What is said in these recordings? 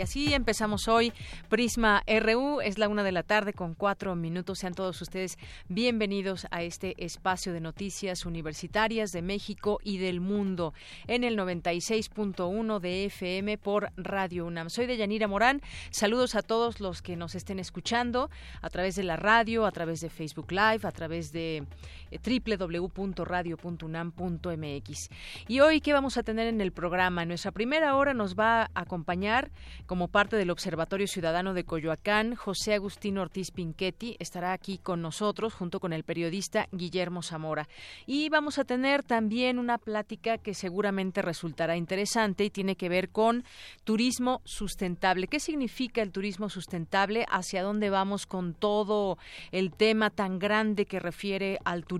Y así empezamos hoy. Prisma RU es la una de la tarde con cuatro minutos. Sean todos ustedes bienvenidos a este espacio de noticias universitarias de México y del mundo en el 96.1 de FM por Radio UNAM. Soy Deyanira Morán. Saludos a todos los que nos estén escuchando a través de la radio, a través de Facebook Live, a través de www.radio.unam.mx. Y hoy, ¿qué vamos a tener en el programa? En nuestra primera hora nos va a acompañar como parte del Observatorio Ciudadano de Coyoacán, José Agustín Ortiz Pinchetti estará aquí con nosotros junto con el periodista Guillermo Zamora. Y vamos a tener también una plática que seguramente resultará interesante y tiene que ver con turismo sustentable. ¿Qué significa el turismo sustentable? ¿Hacia dónde vamos con todo el tema tan grande que refiere al turismo?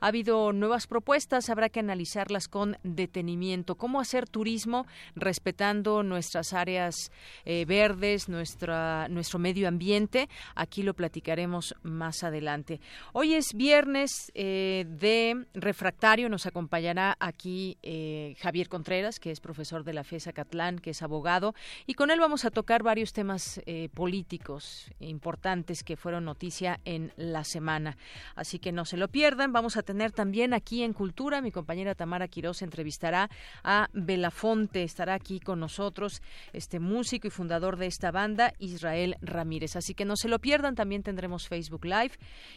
Ha habido nuevas propuestas, habrá que analizarlas con detenimiento. ¿Cómo hacer turismo respetando nuestras áreas eh, verdes, nuestra, nuestro medio ambiente. Aquí lo platicaremos más adelante. Hoy es viernes eh, de refractario. Nos acompañará aquí eh, Javier Contreras, que es profesor de la FESA Catlán, que es abogado, y con él vamos a tocar varios temas políticos importantes que fueron noticia en la semana. Así que no se lo pierdan. Vamos a tener también aquí en Cultura, mi compañera Tamara Quiroz entrevistará a Belafonte, estará aquí con nosotros, este músico y fundador de esta banda, Israel Ramírez. Así que no se lo pierdan, también tendremos Facebook Live.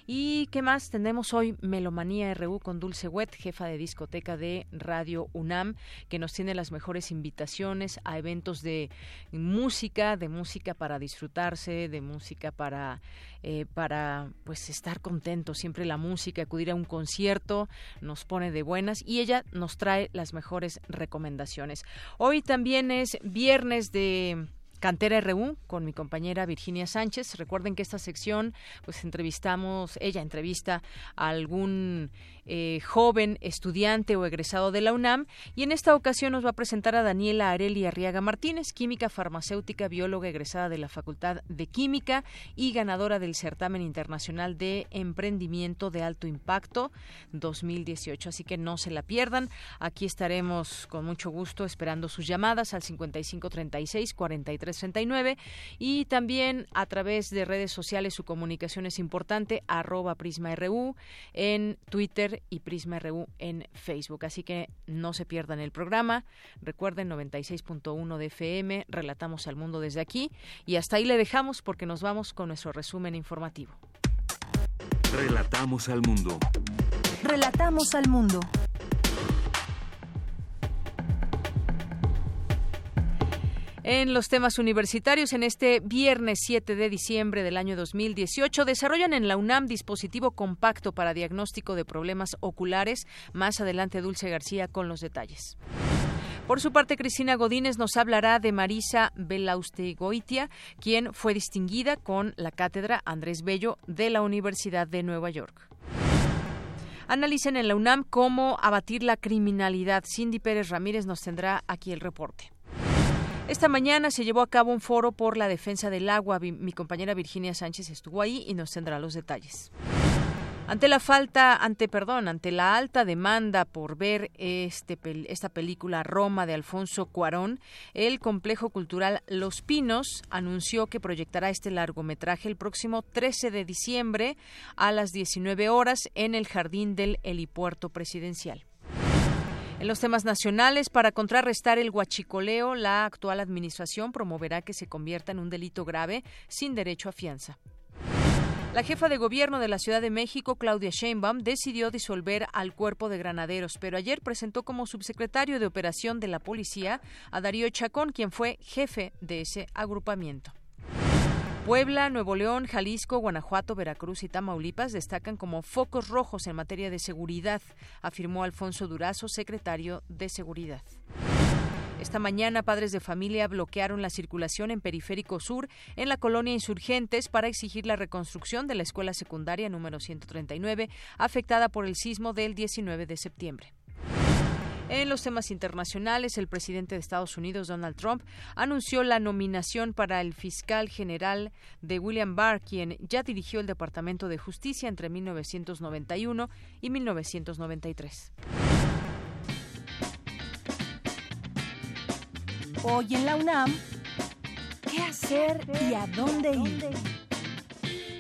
¿Y qué más? Tendremos hoy Melomanía RU con Dulce Wet, jefa de discoteca de Radio UNAM, que nos tiene las mejores invitaciones a eventos de música, de música para disfrutarse, de música para, eh, para pues estar contentos. Siempre la música, acudir a un concierto, nos pone de buenas y ella nos trae las mejores recomendaciones. Hoy también es viernes de Cantera RU con mi compañera Virginia Sánchez. Recuerden que esta sección, pues entrevistamos, ella entrevista a algún eh, joven estudiante o egresado de la UNAM y en esta ocasión nos va a presentar a Daniela Areli Arriaga Martínez, química farmacéutica, bióloga egresada de la Facultad de Química y ganadora del certamen internacional de emprendimiento de alto impacto 2018. Así que no se la pierdan. Aquí estaremos con mucho gusto esperando sus llamadas al 5536 4339 y también a través de redes sociales su comunicación es importante arroba prisma RU en Twitter y Prisma RU en Facebook. Así que no se pierdan el programa. Recuerden 96.1 de FM, relatamos al mundo desde aquí y hasta ahí le dejamos porque nos vamos con nuestro resumen informativo. Relatamos al mundo. Relatamos al mundo. En los temas universitarios, en este viernes 7 de diciembre del año 2018, desarrollan en la UNAM dispositivo compacto para diagnóstico de problemas oculares. Más adelante, Dulce García con los detalles. Por su parte, Cristina Godínez nos hablará de Marisa Belaustegoitia, quien fue distinguida con la cátedra Andrés Bello de la Universidad de Nueva York. Analicen en la UNAM cómo abatir la criminalidad. Cindy Pérez Ramírez nos tendrá aquí el reporte. Esta mañana se llevó a cabo un foro por la defensa del agua. Mi compañera Virginia Sánchez estuvo ahí y nos tendrá los detalles. Ante la falta, ante perdón, ante la alta demanda por ver este, esta película Roma de Alfonso Cuarón, el complejo cultural Los Pinos anunció que proyectará este largometraje el próximo 13 de diciembre a las 19 horas en el jardín del helipuerto presidencial. En los temas nacionales, para contrarrestar el huachicoleo, la actual administración promoverá que se convierta en un delito grave sin derecho a fianza. La jefa de gobierno de la Ciudad de México, Claudia Sheinbaum, decidió disolver al cuerpo de granaderos, pero ayer presentó como subsecretario de operación de la policía a Darío Chacón, quien fue jefe de ese agrupamiento. Puebla, Nuevo León, Jalisco, Guanajuato, Veracruz y Tamaulipas destacan como focos rojos en materia de seguridad, afirmó Alfonso Durazo, secretario de Seguridad. Esta mañana, padres de familia bloquearon la circulación en Periférico Sur en la colonia Insurgentes para exigir la reconstrucción de la escuela secundaria número 139, afectada por el sismo del 19 de septiembre. En los temas internacionales, el presidente de Estados Unidos, Donald Trump, anunció la nominación para el fiscal general de William Barr, quien ya dirigió el Departamento de Justicia entre 1991 y 1993. Hoy en la UNAM, ¿qué hacer y a dónde ir?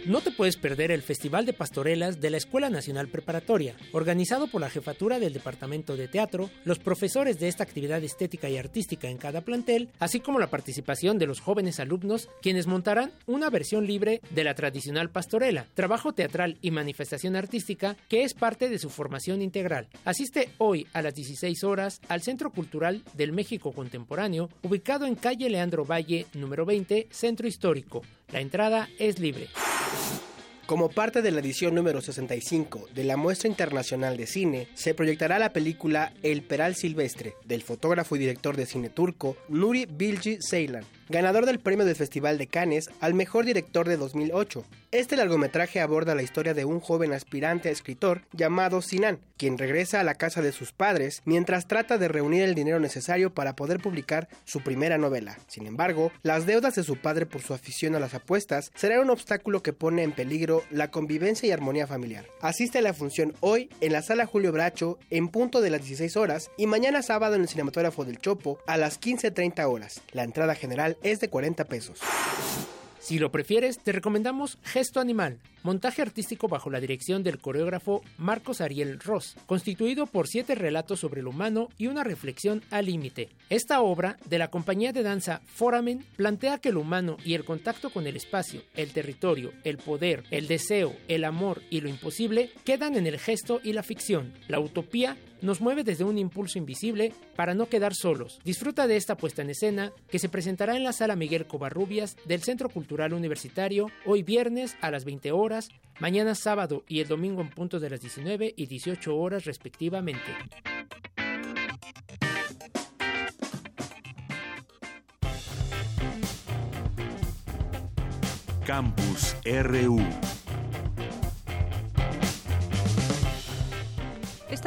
No te puedes perder el Festival de Pastorelas de la Escuela Nacional Preparatoria, organizado por la jefatura del Departamento de Teatro, los profesores de esta actividad estética y artística en cada plantel, así como la participación de los jóvenes alumnos, quienes montarán una versión libre de la tradicional pastorela, trabajo teatral y manifestación artística que es parte de su formación integral. Asiste hoy a las 16 horas al Centro Cultural del México Contemporáneo, ubicado en calle Leandro Valle, número 20, Centro Histórico. La entrada es libre. フッ。Como parte de la edición número 65 de la Muestra Internacional de Cine, se proyectará la película El Peral Silvestre, del fotógrafo y director de cine turco Nuri Bilgi Ceylan, ganador del premio del Festival de Cannes al mejor director de 2008. Este largometraje aborda la historia de un joven aspirante a escritor llamado Sinan, quien regresa a la casa de sus padres mientras trata de reunir el dinero necesario para poder publicar su primera novela. Sin embargo, las deudas de su padre por su afición a las apuestas serán un obstáculo que pone en peligro la convivencia y armonía familiar. Asiste a la función hoy en la sala Julio Bracho en punto de las 16 horas y mañana sábado en el cinematógrafo del Chopo a las 15.30 horas. La entrada general es de 40 pesos. Si lo prefieres, te recomendamos Gesto Animal, montaje artístico bajo la dirección del coreógrafo Marcos Ariel Ross, constituido por siete relatos sobre lo humano y una reflexión al límite. Esta obra, de la compañía de danza Foramen, plantea que lo humano y el contacto con el espacio, el territorio, el poder, el deseo, el amor y lo imposible quedan en el gesto y la ficción. La utopía nos mueve desde un impulso invisible para no quedar solos. Disfruta de esta puesta en escena que se presentará en la sala Miguel Covarrubias del Centro Cultural Universitario hoy viernes a las 20 horas, mañana sábado y el domingo en punto de las 19 y 18 horas respectivamente. Campus RU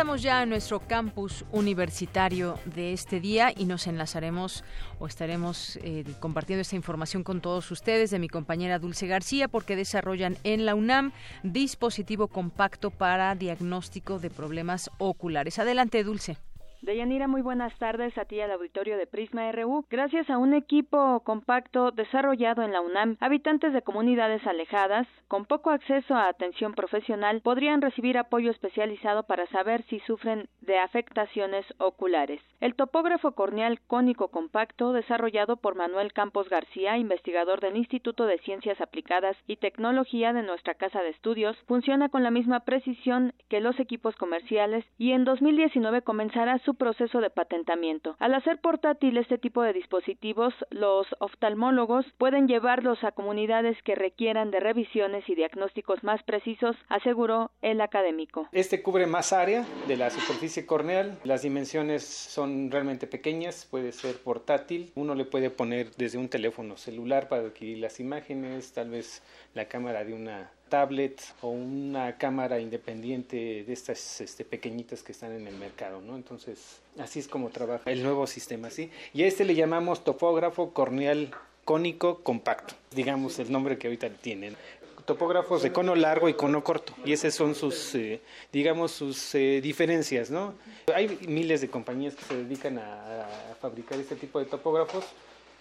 Estamos ya en nuestro campus universitario de este día y nos enlazaremos o estaremos eh, compartiendo esta información con todos ustedes de mi compañera Dulce García porque desarrollan en la UNAM dispositivo compacto para diagnóstico de problemas oculares. Adelante, Dulce. Deyanira, muy buenas tardes a ti al auditorio de Prisma RU. Gracias a un equipo compacto desarrollado en la UNAM, habitantes de comunidades alejadas, con poco acceso a atención profesional, podrían recibir apoyo especializado para saber si sufren de afectaciones oculares. El topógrafo corneal cónico compacto, desarrollado por Manuel Campos García, investigador del Instituto de Ciencias Aplicadas y Tecnología de nuestra Casa de Estudios, funciona con la misma precisión que los equipos comerciales y en 2019 comenzará su proceso de patentamiento. Al hacer portátil este tipo de dispositivos, los oftalmólogos pueden llevarlos a comunidades que requieran de revisiones y diagnósticos más precisos, aseguró el académico. Este cubre más área de la superficie corneal, las dimensiones son realmente pequeñas, puede ser portátil, uno le puede poner desde un teléfono celular para adquirir las imágenes, tal vez la cámara de una tablet o una cámara independiente de estas este, pequeñitas que están en el mercado, ¿no? Entonces, así es como trabaja el nuevo sistema, ¿sí? Y a este le llamamos topógrafo corneal cónico compacto, digamos el nombre que ahorita tienen topógrafos de cono largo y cono corto y esas son sus eh, digamos sus eh, diferencias no hay miles de compañías que se dedican a, fabricar este tipo de topógrafos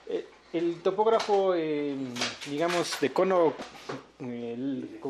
eh, el topógrafo, eh, digamos, de cono eh,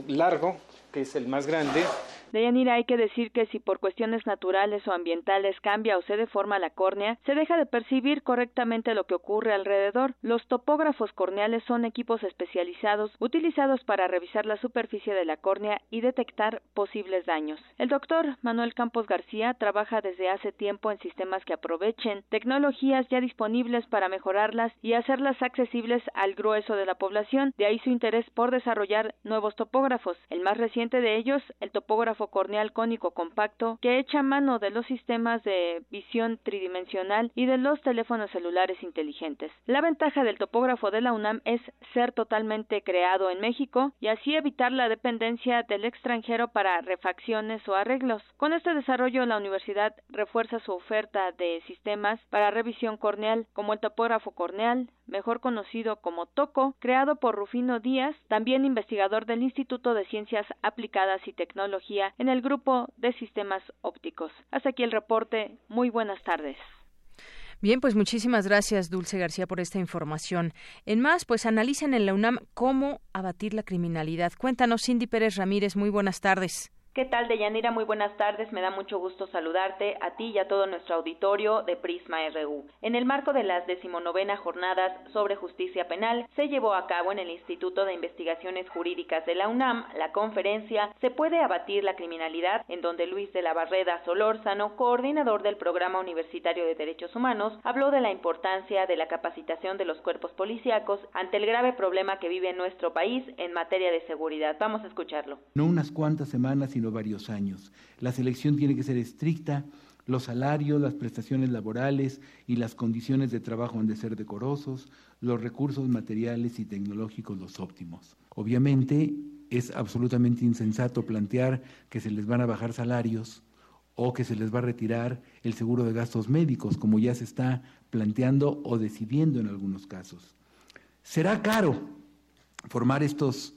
largo, que es el más grande, Deyanira, hay que decir que si por cuestiones naturales o ambientales cambia o se deforma la córnea, se deja de percibir correctamente lo que ocurre alrededor. Los topógrafos corneales son equipos especializados utilizados para revisar la superficie de la córnea y detectar posibles daños. El doctor Manuel Campos García trabaja desde hace tiempo en sistemas que aprovechen tecnologías ya disponibles para mejorarlas y hacerlas accesibles al grueso de la población. De ahí su interés por desarrollar nuevos topógrafos. El más reciente de ellos, el topógrafo corneal cónico compacto, que echa mano de los sistemas de visión tridimensional y de los teléfonos celulares inteligentes. La ventaja del topógrafo de la UNAM es ser totalmente creado en México y así evitar la dependencia del extranjero para refacciones o arreglos. Con este desarrollo, la universidad refuerza su oferta de sistemas para revisión corneal, como el topógrafo corneal, mejor conocido como TOCO, creado por Rufino Díaz, también investigador del Instituto de Ciencias Aplicadas y Tecnología en el grupo de sistemas ópticos. Hasta aquí el reporte. Muy buenas tardes. Bien, pues muchísimas gracias, Dulce García, por esta información. En más, pues analicen en la UNAM cómo abatir la criminalidad. Cuéntanos, Cindy Pérez Ramírez, muy buenas tardes. ¿Qué tal, Deyanira? Muy buenas tardes. Me da mucho gusto saludarte a ti y a todo nuestro auditorio de Prisma RU. En el marco de las decimonovena jornadas sobre justicia penal, se llevó a cabo en el Instituto de Investigaciones Jurídicas de la UNAM la conferencia Se puede abatir la criminalidad, en donde Luis de la Barreda Solórzano, coordinador del Programa Universitario de Derechos Humanos, habló de la importancia de la capacitación de los cuerpos policíacos ante el grave problema que vive nuestro país en materia de seguridad. Vamos a escucharlo. No unas cuantas semanas, varios años. La selección tiene que ser estricta, los salarios, las prestaciones laborales y las condiciones de trabajo han de ser decorosos, los recursos materiales y tecnológicos los óptimos. Obviamente es absolutamente insensato plantear que se les van a bajar salarios o que se les va a retirar el seguro de gastos médicos, como ya se está planteando o decidiendo en algunos casos. Será caro formar estos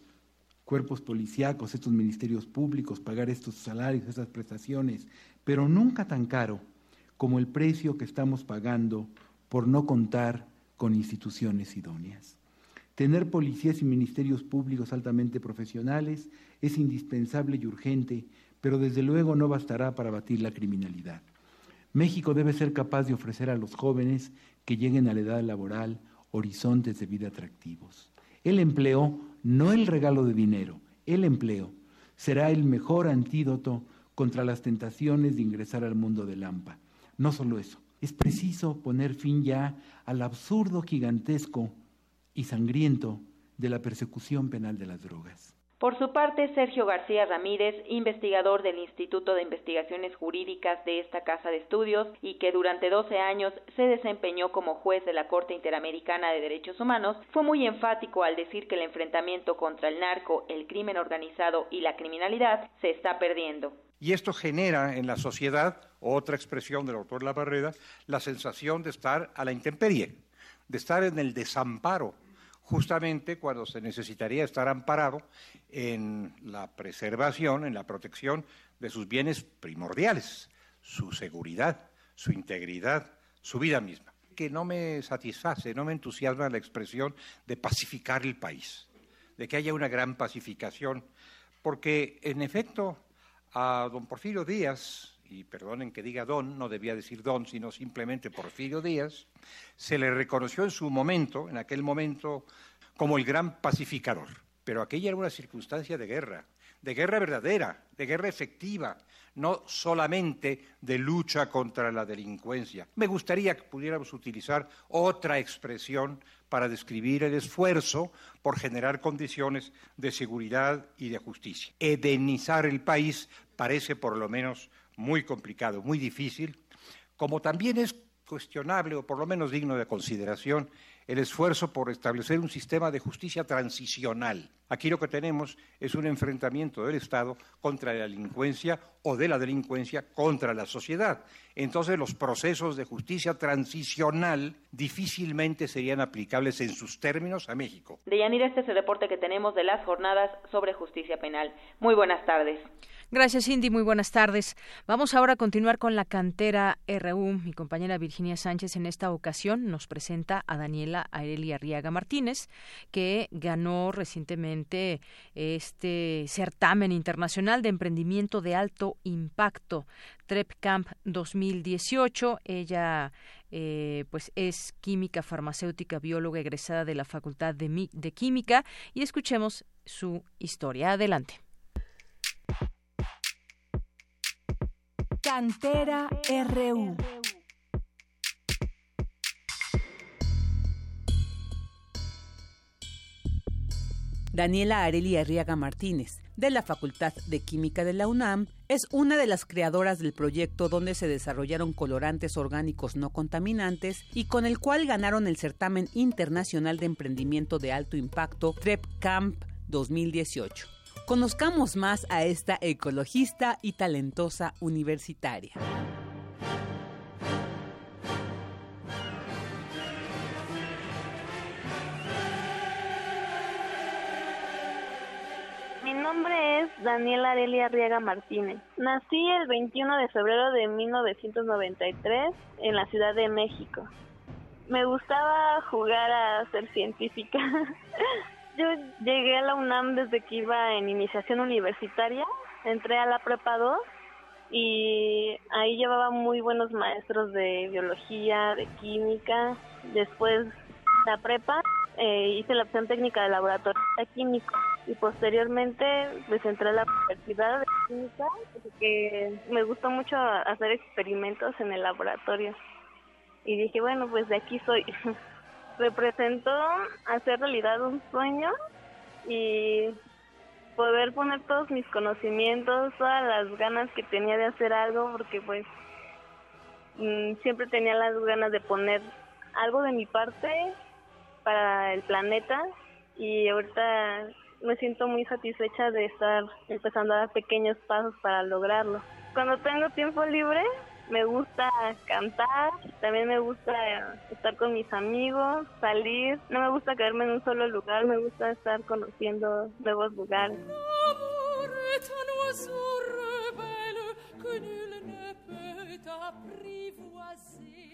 cuerpos policíacos, estos ministerios públicos, pagar estos salarios, estas prestaciones, pero nunca tan caro como el precio que estamos pagando por no contar con instituciones idóneas. Tener policías y ministerios públicos altamente profesionales es indispensable y urgente, pero desde luego no bastará para batir la criminalidad. México debe ser capaz de ofrecer a los jóvenes que lleguen a la edad laboral horizontes de vida atractivos. El empleo no el regalo de dinero, el empleo, será el mejor antídoto contra las tentaciones de ingresar al mundo del AMPA. No solo eso, es preciso poner fin ya al absurdo gigantesco y sangriento de la persecución penal de las drogas. Por su parte, Sergio García Ramírez, investigador del Instituto de Investigaciones Jurídicas de esta Casa de Estudios y que durante 12 años se desempeñó como juez de la Corte Interamericana de Derechos Humanos, fue muy enfático al decir que el enfrentamiento contra el narco, el crimen organizado y la criminalidad se está perdiendo. Y esto genera en la sociedad, otra expresión del autor La Barrera, la sensación de estar a la intemperie, de estar en el desamparo justamente cuando se necesitaría estar amparado en la preservación, en la protección de sus bienes primordiales, su seguridad, su integridad, su vida misma. Que no me satisface, no me entusiasma la expresión de pacificar el país, de que haya una gran pacificación, porque en efecto a don Porfirio Díaz, y perdonen que diga don, no debía decir don, sino simplemente Porfirio Díaz, se le reconoció en su momento, en aquel momento, como el gran pacificador. Pero aquella era una circunstancia de guerra, de guerra verdadera, de guerra efectiva, no solamente de lucha contra la delincuencia. Me gustaría que pudiéramos utilizar otra expresión para describir el esfuerzo por generar condiciones de seguridad y de justicia. Edenizar el país parece por lo menos muy complicado, muy difícil, como también es cuestionable o por lo menos digno de consideración el esfuerzo por establecer un sistema de justicia transicional. Aquí lo que tenemos es un enfrentamiento del Estado contra la delincuencia o de la delincuencia contra la sociedad. Entonces los procesos de justicia transicional difícilmente serían aplicables en sus términos a México. Deyanira, este es el reporte que tenemos de las jornadas sobre justicia penal. Muy buenas tardes. Gracias, Cindy. Muy buenas tardes. Vamos ahora a continuar con la cantera RU. Mi compañera Virginia Sánchez en esta ocasión nos presenta a Daniel Daniela Aelia Arriaga Martínez, que ganó recientemente este certamen internacional de emprendimiento de alto impacto, TREP Camp 2018. Ella eh, pues es química farmacéutica, bióloga egresada de la Facultad de, de Química y escuchemos su historia. Adelante. Cantera RU. Daniela Areli Arriaga Martínez, de la Facultad de Química de la UNAM, es una de las creadoras del proyecto donde se desarrollaron colorantes orgánicos no contaminantes y con el cual ganaron el certamen internacional de emprendimiento de alto impacto TREP Camp 2018. Conozcamos más a esta ecologista y talentosa universitaria. nombre es Daniela Arelia Arriaga Martínez. Nací el 21 de febrero de 1993 en la Ciudad de México. Me gustaba jugar a ser científica. Yo llegué a la UNAM desde que iba en iniciación universitaria, entré a la prepa 2 y ahí llevaba muy buenos maestros de biología, de química. Después la prepa eh, hice la opción técnica de laboratorio químico y posteriormente pues entré a la universidad de química porque me gustó mucho hacer experimentos en el laboratorio y dije bueno pues de aquí soy representó hacer realidad un sueño y poder poner todos mis conocimientos todas las ganas que tenía de hacer algo porque pues mm, siempre tenía las ganas de poner algo de mi parte para el planeta y ahorita me siento muy satisfecha de estar empezando a dar pequeños pasos para lograrlo. Cuando tengo tiempo libre, me gusta cantar, también me gusta estar con mis amigos, salir. No me gusta quedarme en un solo lugar, me gusta estar conociendo nuevos lugares.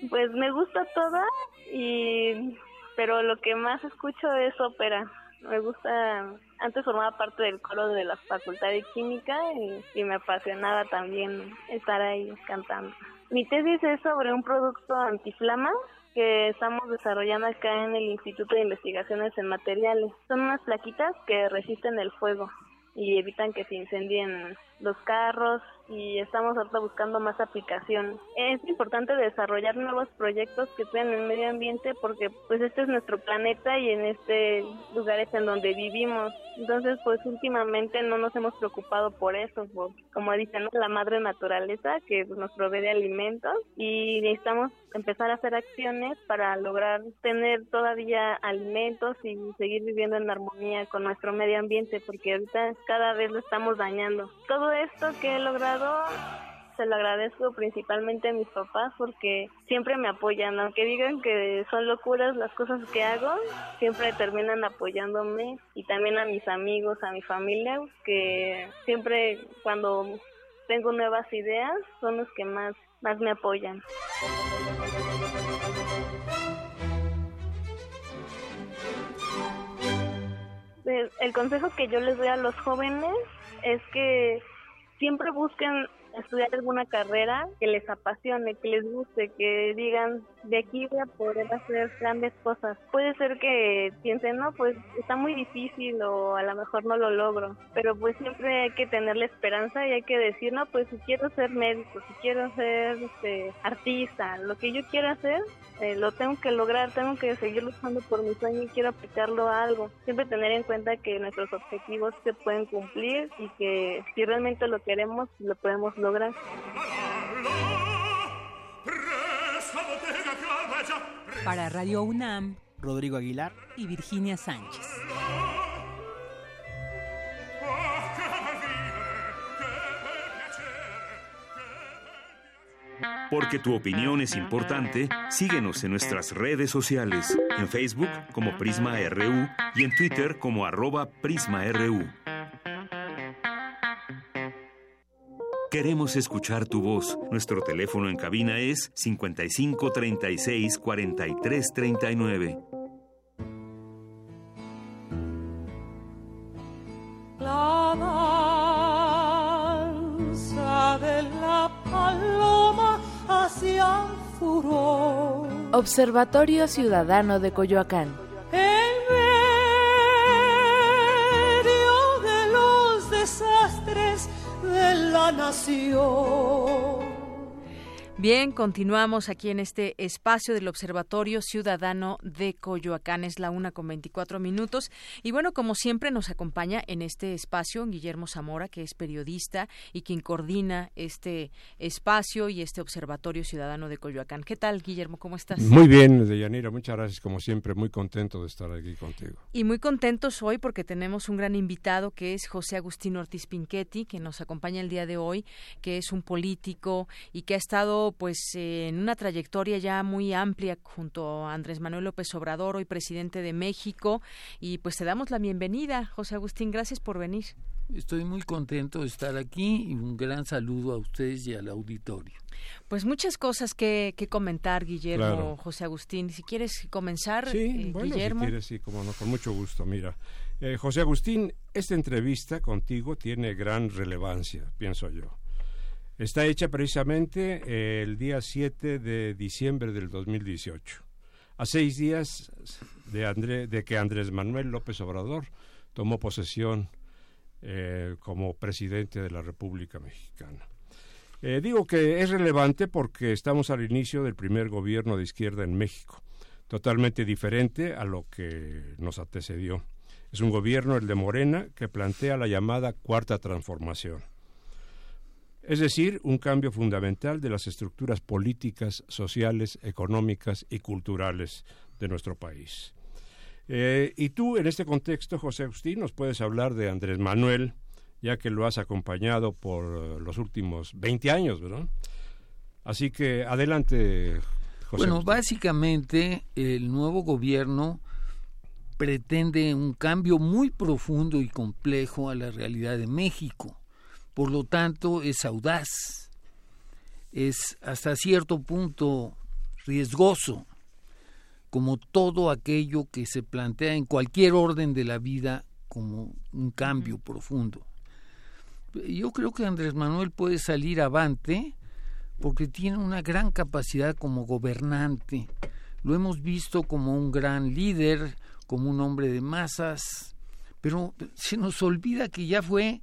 Pues me gusta toda y pero lo que más escucho es ópera. Me gusta antes formaba parte del coro de la Facultad de Química y, me apasionaba también estar ahí cantando. Mi tesis es sobre un producto antiflama que estamos desarrollando acá en el Instituto de Investigaciones en Materiales. Son unas plaquitas que resisten el fuego y evitan que se incendien los carros y estamos ahorita buscando más aplicación. Es importante desarrollar nuevos proyectos que sean el medio ambiente porque pues este es nuestro planeta y en este lugar es en donde vivimos. Entonces pues últimamente no nos hemos preocupado por eso, como dicen, la madre naturaleza que nos provee alimentos y necesitamos empezar a hacer acciones para lograr tener todavía alimentos y seguir viviendo en armonía con nuestro medio ambiente porque ahorita cada vez lo estamos dañando. Todo esto que he logrado se lo agradezco principalmente a mis papás porque siempre me apoyan, aunque digan que son locuras las cosas que hago, siempre terminan apoyándome y también a mis amigos, a mi familia, que siempre cuando tengo nuevas ideas son los que más, más me apoyan. El consejo que yo les doy a los jóvenes es que siempre busquen estudiar alguna carrera que les apasione, que les guste, que digan, de aquí voy a poder hacer grandes cosas. Puede ser que piensen, no, pues está muy difícil o a lo mejor no lo logro, pero pues siempre hay que tener la esperanza y hay que decir, no, pues si quiero ser médico, si quiero ser este, artista, lo que yo quiero hacer, eh, lo tengo que lograr, tengo que seguir luchando por mi sueño y quiero aplicarlo a algo. Siempre tener en cuenta que nuestros objetivos se pueden cumplir y que si realmente lo queremos, lo podemos lograr. Para Radio UNAM, Rodrigo Aguilar y Virginia Sánchez. Porque tu opinión es importante, síguenos en nuestras redes sociales, en Facebook como Prisma RU y en Twitter como arroba PrismaRU. Queremos escuchar tu voz. Nuestro teléfono en cabina es 55 36 43 39. La danza de la paloma hacia el furor. Observatorio Ciudadano de Coyoacán. La nación. Bien, continuamos aquí en este espacio del Observatorio Ciudadano de Coyoacán. Es la una con 24 minutos. Y bueno, como siempre, nos acompaña en este espacio Guillermo Zamora, que es periodista y quien coordina este espacio y este Observatorio Ciudadano de Coyoacán. ¿Qué tal, Guillermo? ¿Cómo estás? Muy bien, Deyanira. Muchas gracias, como siempre. Muy contento de estar aquí contigo. Y muy contentos hoy porque tenemos un gran invitado que es José Agustín Ortiz Pinchetti, que nos acompaña el día de hoy, que es un político y que ha estado pues en una trayectoria ya muy amplia junto a Andrés Manuel López Obrador, hoy presidente de México, y pues te damos la bienvenida, José Agustín, gracias por venir. Estoy muy contento de estar aquí y un gran saludo a ustedes y al auditorio. Pues muchas cosas que, que comentar, Guillermo, José Agustín. Si quieres comenzar, sí, eh, bueno, Guillermo. Si quieres, sí, como no, con mucho gusto. Mira, eh, José Agustín, esta entrevista contigo tiene gran relevancia, pienso yo. Está hecha precisamente eh, el día 7 de diciembre del 2018, a seis días de, André, de que Andrés Manuel López Obrador tomó posesión eh, como presidente de la República Mexicana. Eh, digo que es relevante porque estamos al inicio del primer gobierno de izquierda en México, totalmente diferente a lo que nos antecedió. Es un gobierno, el de Morena, que plantea la llamada cuarta transformación es decir, un cambio fundamental de las estructuras políticas, sociales, económicas y culturales de nuestro país. Eh, y tú, en este contexto, José Agustín, nos puedes hablar de Andrés Manuel, ya que lo has acompañado por los últimos 20 años, ¿verdad? Así que adelante, José. Bueno, básicamente el nuevo gobierno pretende un cambio muy profundo y complejo a la realidad de México por lo tanto es audaz, es hasta cierto punto riesgoso, como todo aquello que se plantea en cualquier orden de la vida como un cambio profundo. Yo creo que Andrés Manuel puede salir avante porque tiene una gran capacidad como gobernante. Lo hemos visto como un gran líder, como un hombre de masas, pero se nos olvida que ya fue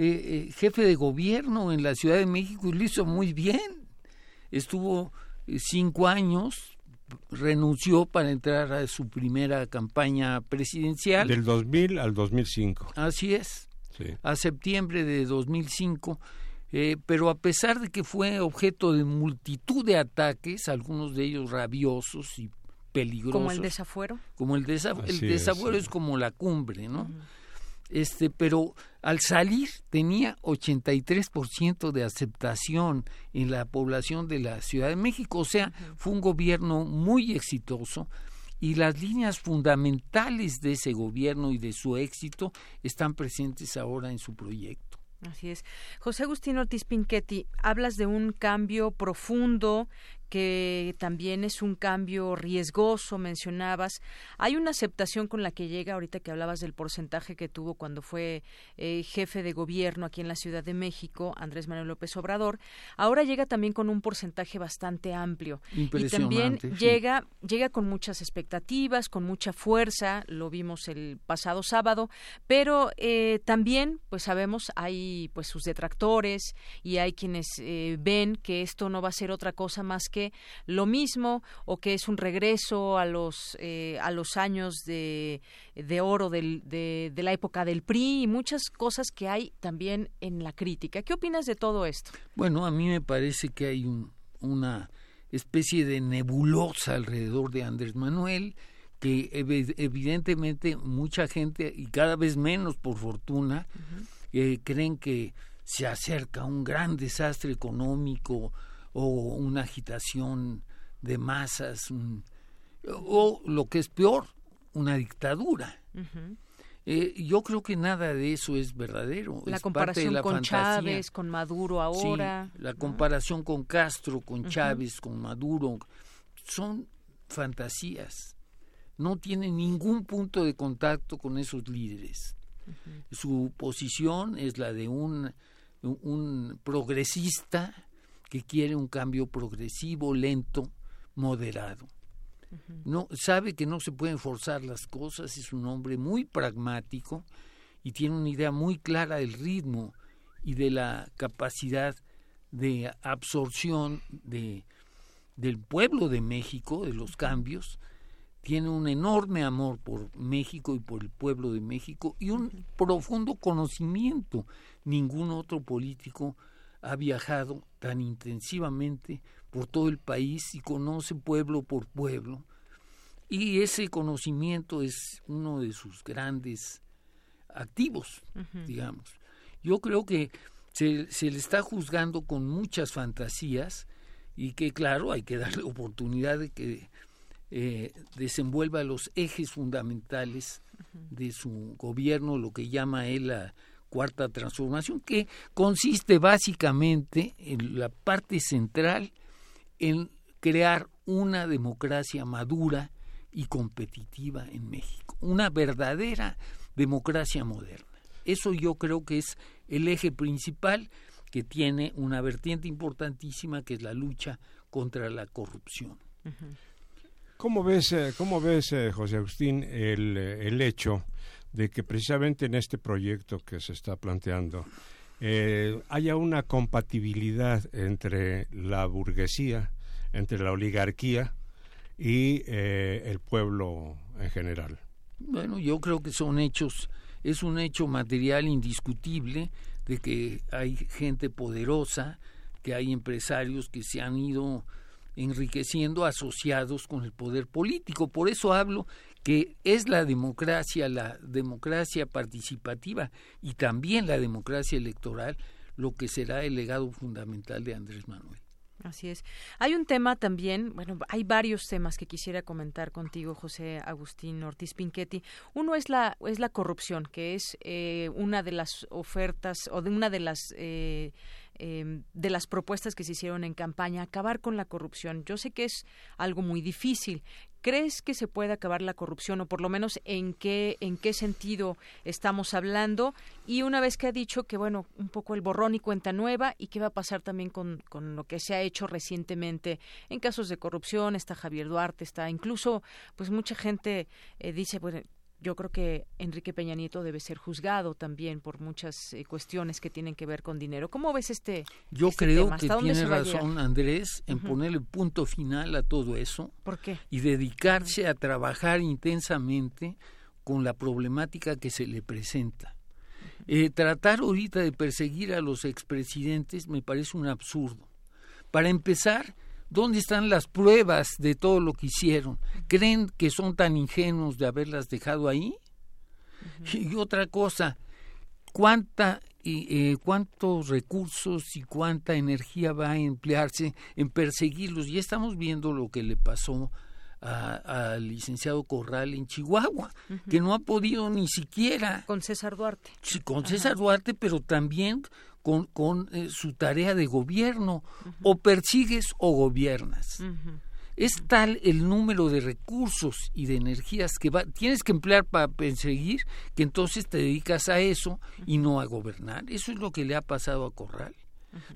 eh, eh, jefe de gobierno en la Ciudad de México y lo hizo muy bien. Estuvo eh, cinco años, renunció para entrar a su primera campaña presidencial. Del 2000 al 2005. Así es. A septiembre de 2005. pero a pesar de que fue objeto de multitud de ataques, algunos de ellos rabiosos y peligrosos. Como el desafuero. Como el, el desafuero es, como la cumbre, ¿no? Este, pero al salir tenía 83% de aceptación en la población de la Ciudad de México, o sea, fue un gobierno muy exitoso y las líneas fundamentales de ese gobierno y de su éxito están presentes ahora en su proyecto. Así es. José Agustín Ortiz Pinchetti, hablas de un cambio profundo que también es un cambio riesgoso, mencionabas. Hay una aceptación con la que llega, ahorita que hablabas del porcentaje que tuvo cuando fue eh, jefe de gobierno aquí en la Ciudad de México, Andrés Manuel López Obrador. Ahora llega también con un porcentaje bastante amplio. Y también llega, llega con muchas expectativas, con mucha fuerza, lo vimos el pasado sábado, pero eh, también, pues sabemos, hay pues sus detractores y hay quienes eh, ven que esto no va a ser otra cosa más que lo mismo o que es un regreso a los eh, a los años de, de oro del, de, de, la época del PRI y muchas cosas que hay también en la crítica. ¿Qué opinas de todo esto? Bueno, a mí me parece que hay una especie de nebulosa alrededor de Andrés Manuel que evidentemente mucha gente y cada vez menos por fortuna eh, creen que se acerca un gran desastre económico o una agitación de masas, o lo que es peor, una dictadura. eh, yo creo que nada de eso es verdadero. La es comparación parte de la con fantasía. Chávez, con Maduro ahora. Sí, la comparación con Castro, con Chávez, con Maduro, son fantasías. No tienen ningún punto de contacto con esos líderes. Su posición es la de un, un progresista que quiere un cambio progresivo, lento, moderado. No sabe que no se pueden forzar las cosas, es un hombre muy pragmático y tiene una idea muy clara del ritmo y de la capacidad de absorción de, del pueblo de México, de los cambios, tiene un enorme amor por México y por el pueblo de México y un profundo conocimiento. Ningún otro político ha viajado tan intensivamente por todo el país y conoce pueblo por pueblo. Y ese conocimiento es uno de sus grandes activos, digamos. Yo creo que se, se, le está juzgando con muchas fantasías y que, claro, hay que darle oportunidad de que eh, desenvuelva los ejes fundamentales de su gobierno, lo que llama él la cuarta transformación, que consiste básicamente en la parte central en crear una democracia madura y competitiva en México, una verdadera democracia moderna. Eso yo creo que es el eje principal que tiene una vertiente importantísima que es la lucha contra la corrupción. ¿Cómo ves, eh, cómo ves eh, José Agustín, el, eh, el hecho de que precisamente en este proyecto que se está planteando eh, haya una compatibilidad entre la burguesía, entre la oligarquía y eh, el pueblo en general. Bueno, yo creo que son hechos, es un hecho material indiscutible de que hay gente poderosa, que hay empresarios que se han ido enriqueciendo asociados con el poder político. Por eso hablo que es la democracia, la democracia participativa y también la democracia electoral lo que será el legado fundamental de Andrés Manuel. Así es. Hay un tema también, bueno, hay varios temas que quisiera comentar contigo, José Agustín Ortiz Pinchetti. Uno es la es la corrupción, que es eh, una de las ofertas o de una de las eh, eh, de las propuestas que se hicieron en campaña, acabar con la corrupción. Yo sé que es algo muy difícil. ¿Crees que se puede acabar la corrupción o por lo menos en qué en qué sentido estamos hablando? Y una vez que ha dicho que bueno, un poco el borrón y cuenta nueva y qué va a pasar también con, con lo que se ha hecho recientemente en casos de corrupción, está Javier Duarte, está incluso pues mucha gente eh, dice, bueno, yo creo que Enrique Peña Nieto debe ser juzgado también por muchas eh, cuestiones que tienen que ver con dinero. ¿Cómo ves este Yo este creo tema? que ¿Hasta dónde tiene razón? Andrés en Ujú. ponerle punto final a todo eso ¿Por qué? y dedicarse a trabajar intensamente con la problemática que se le presenta. Eh, tratar ahorita de perseguir a los expresidentes me parece un absurdo. Para empezar, ¿dónde están las pruebas de todo lo que hicieron? ¿Creen que son tan ingenuos de haberlas dejado ahí? Y otra cosa, ¿cuánta y, eh, cuántos recursos y cuánta energía va a emplearse en perseguirlos? Ya estamos viendo lo que le pasó al licenciado Corral en Chihuahua, que no ha podido ni siquiera con César Duarte. Sí, con César Duarte, pero también con, con eh, su tarea de gobierno. O persigues o gobiernas. Es tal el número de recursos y de energías que va, tienes que emplear para perseguir que entonces te dedicas a eso y no a gobernar. Eso es lo que le ha pasado a Corral.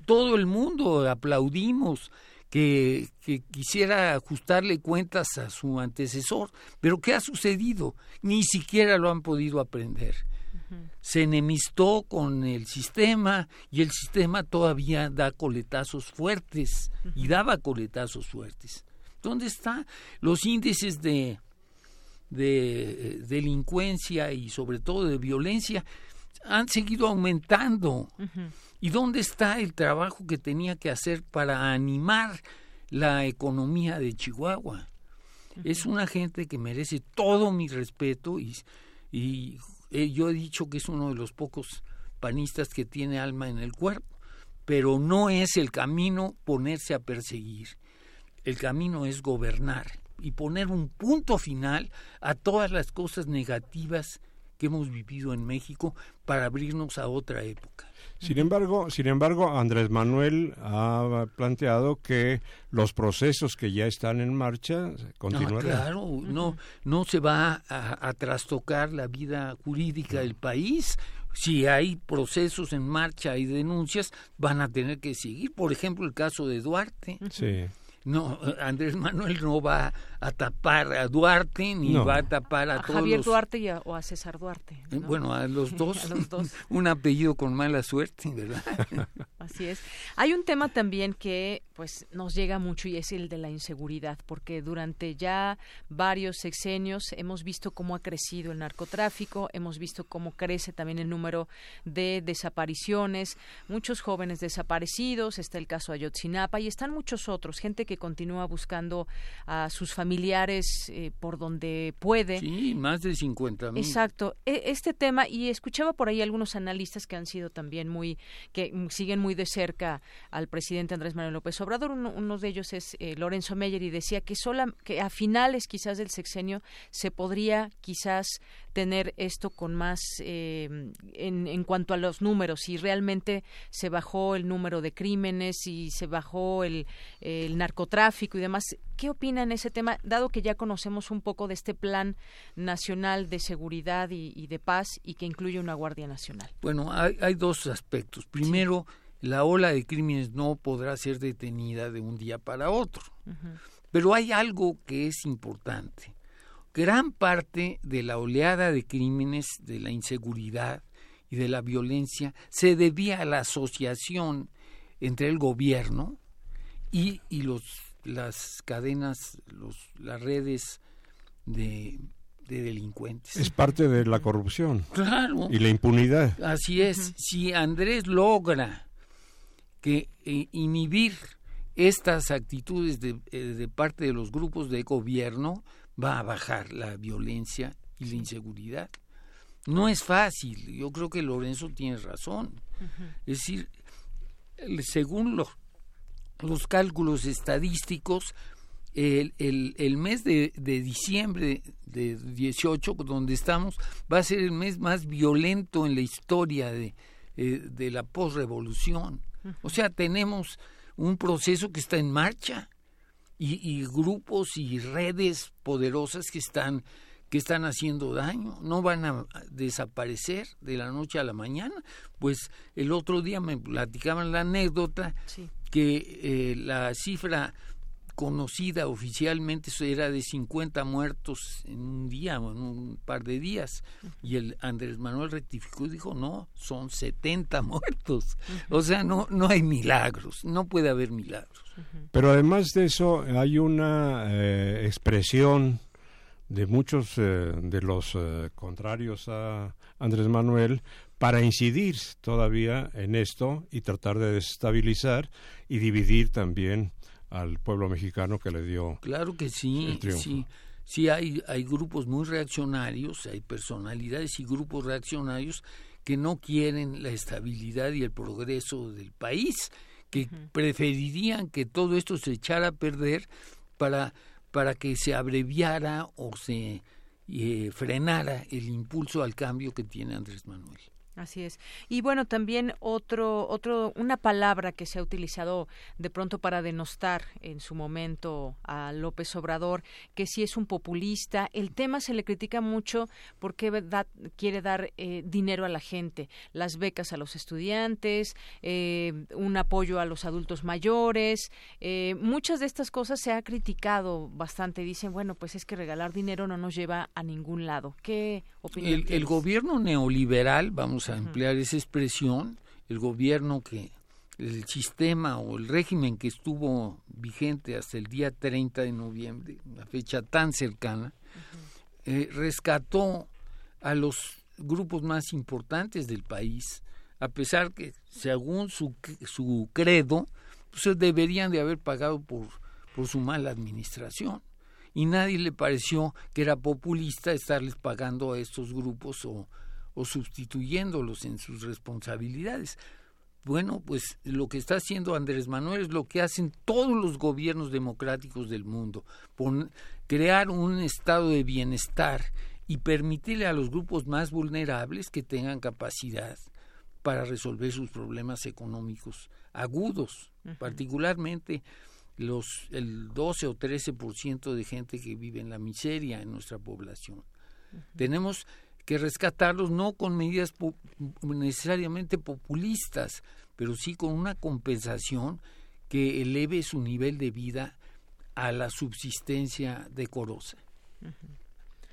Todo el mundo aplaudimos que, que quisiera ajustarle cuentas a su antecesor, pero ¿qué ha sucedido? Ni siquiera lo han podido aprender. Se enemistó con el sistema y el sistema todavía da coletazos fuertes y daba coletazos fuertes. ¿Dónde están los índices de, de eh, delincuencia y sobre todo de violencia? Han seguido aumentando. ¿Y dónde está el trabajo que tenía que hacer para animar la economía de Chihuahua? Es una gente que merece todo mi respeto y, y eh, yo he dicho que es uno de los pocos panistas que tiene alma en el cuerpo, pero no es el camino ponerse a perseguir. El camino es gobernar y poner un punto final a todas las cosas negativas que hemos vivido en México para abrirnos a otra época. Sin embargo, sin embargo, Andrés Manuel ha planteado que los procesos que ya están en marcha continuarán. claro, no, no se va a, a, trastocar la vida jurídica del país. Si hay procesos en marcha y denuncias, van a tener que seguir. Por ejemplo, el caso de Duarte. Sí no, Andrés Manuel no va a tapar a Duarte ni va a tapar a, todos Javier Duarte y o a César Duarte. Eh, bueno, a los dos. un apellido con mala suerte, ¿verdad? Así es. Hay un tema también que pues nos llega mucho y es el de la inseguridad, porque durante ya varios sexenios hemos visto cómo ha crecido el narcotráfico, hemos visto cómo crece también el número de desapariciones, muchos jóvenes desaparecidos, está el caso de Ayotzinapa y están muchos otros, gente que continúa buscando a sus familiares eh, por donde puede. Sí, más de 50 mil. Exacto. E, este tema, y escuchaba por ahí algunos analistas que han sido también muy, que siguen muy de cerca al presidente Andrés Manuel López Obrador. Uno, de ellos es eh, Lorenzo Meyer y decía que, sola, que a finales quizás del sexenio se podría quizás tener esto con más eh, en, en cuanto a los números, si realmente se bajó el número de crímenes y se bajó el, el narcotráfico y demás. ¿Qué opina en ese tema, dado que ya conocemos un poco de este plan nacional de seguridad y, de paz y que incluye una Guardia Nacional? Bueno, hay, hay dos aspectos. Primero, la ola de crímenes no podrá ser detenida de un día para otro. Pero hay algo que es importante. Gran parte de la oleada de crímenes, de la inseguridad y de la violencia se debía a la asociación entre el gobierno y, y los, las cadenas, los, las redes de, de delincuentes. Es parte de la corrupción. Claro. Y la impunidad. Así es. Si Andrés logra que eh, inhibir estas actitudes de, eh, de, parte de los grupos de gobierno, va a bajar la violencia y la inseguridad. No es fácil, yo creo que Lorenzo tiene razón. Es decir, según los, los cálculos estadísticos, el, el, el mes de, de, diciembre de 18, donde estamos, va a ser el mes más violento en la historia de, eh, de la posrevolución. O sea, tenemos un proceso que está en marcha y, grupos y redes poderosas que están que están haciendo daño, no van a desaparecer de la noche a la mañana. Pues el otro día me platicaban la anécdota que eh, la cifra conocida oficialmente era de 50 muertos en un día o en un par de días. Y el Andrés Manuel rectificó y dijo no son 70 muertos o sea no no hay milagros no puede haber milagros. Pero además de eso hay una eh, expresión de muchos eh, de los eh, contrarios a Andrés Manuel para incidir todavía en esto y tratar de desestabilizar y dividir también al pueblo mexicano que le dio. Claro que sí, sí. Sí, hay, hay grupos muy reaccionarios, hay personalidades y grupos reaccionarios que no quieren la estabilidad y el progreso del país, que preferirían que todo esto se echara a perder para, para que se abreviara o se eh, frenara el impulso al cambio que tiene Andrés Manuel. Así es. Y bueno, también otro, otro, una palabra que se ha utilizado de pronto para denostar en su momento a López Obrador, que sí es un populista. El tema se le critica mucho porque quiere dar eh, dinero a la gente, las becas a los estudiantes, eh, un apoyo a los adultos mayores. Eh, muchas de estas cosas se ha criticado bastante. Dicen, bueno, pues es que regalar dinero no nos lleva a ningún lado. ¿Qué opinión el, el gobierno neoliberal, vamos a emplear esa expresión, el gobierno que, el sistema o el régimen que estuvo vigente hasta el día 30 de noviembre, una fecha tan cercana, eh, rescató a los grupos más importantes del país, a pesar que, según su, su credo, pues deberían de haber pagado por, por su mala administración. Y nadie le pareció que era populista estarles pagando a estos grupos o, o sustituyéndolos en sus responsabilidades. Bueno, pues lo que está haciendo Andrés Manuel es lo que hacen todos los gobiernos democráticos del mundo, crear un estado de bienestar y permitirle a los grupos más vulnerables que tengan capacidad para resolver sus problemas económicos agudos, particularmente los el 12 o 13% de gente que vive en la miseria en nuestra población. Tenemos que rescatarlos no con medidas necesariamente populistas, pero sí con una compensación que eleve su nivel de vida a la subsistencia decorosa.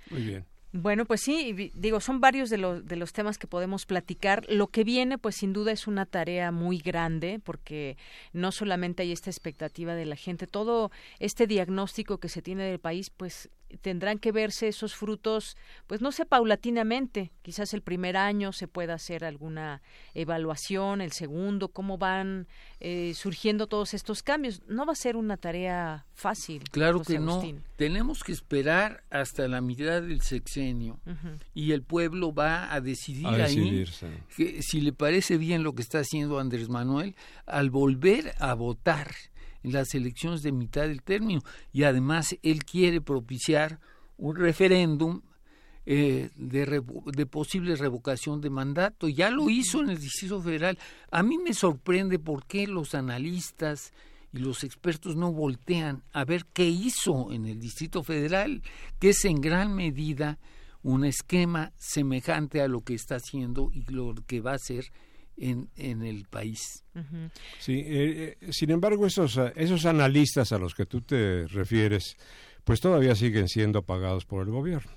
Muy bien. Bueno, pues sí, digo, son varios de los, de los temas que podemos platicar. Lo que viene, pues sin duda es una tarea muy grande, porque no solamente hay esta expectativa de la gente, todo este diagnóstico que se tiene del país, pues tendrán que verse esos frutos, pues no sé, paulatinamente. Quizás el primer año se pueda hacer alguna evaluación, el segundo, cómo van eh, surgiendo todos estos cambios. No va a ser una tarea fácil. Claro que no. Tenemos que esperar hasta la mitad del sexenio y el pueblo va a decidir ahí que, si le parece bien lo que está haciendo Andrés Manuel al volver a votar en las elecciones de mitad del término y además él quiere propiciar un referéndum eh, de, de, posible revocación de mandato. Ya lo hizo en el Distrito Federal. A mí me sorprende por qué los analistas y los expertos no voltean a ver qué hizo en el Distrito Federal, que es en gran medida un esquema semejante a lo que está haciendo y lo que va a hacer en, en el país. Sí, eh, eh, sin embargo, esos, eh, esos analistas a los que tú te refieres, pues todavía siguen siendo pagados por el gobierno.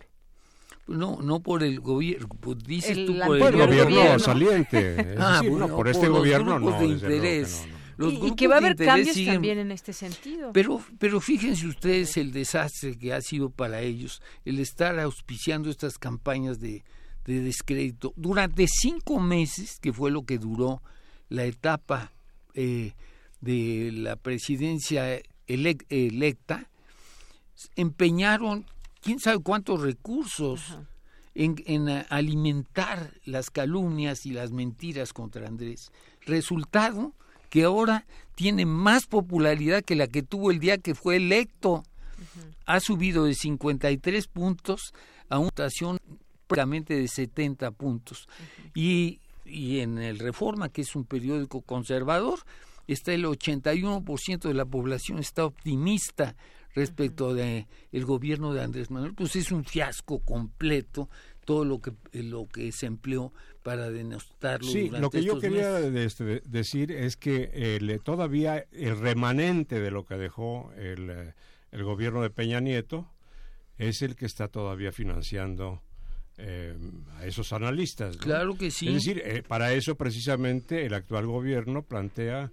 No, no por el gobierno, pues dices tú por el, gobierno, saliente. ah, por este gobierno no. De interés. y, que va a haber cambios también en este sentido. Pero, pero fíjense ustedes el desastre que ha sido para ellos el estar auspiciando estas campañas de, de descrédito. Durante cinco meses, que fue lo que duró la etapa eh, de la presidencia electa, empeñaron quién sabe cuántos recursos en, en, alimentar las calumnias y las mentiras contra Andrés. Resultado que ahora tiene más popularidad que la que tuvo el día que fue electo. Ha subido de 53 puntos a una votación prácticamente de 70 puntos. y, y en el Reforma, que es un periódico conservador, está el 81% de la población está optimista respecto de el gobierno de Andrés Manuel, pues es un fiasco completo todo lo que lo que se empleó para denostarlo. Sí, lo que yo quería este, decir es que eh, todavía el remanente de lo que dejó el, el gobierno de Peña Nieto es el que está todavía financiando eh, a esos analistas. Claro que sí. Es decir, eh, para eso precisamente el actual gobierno plantea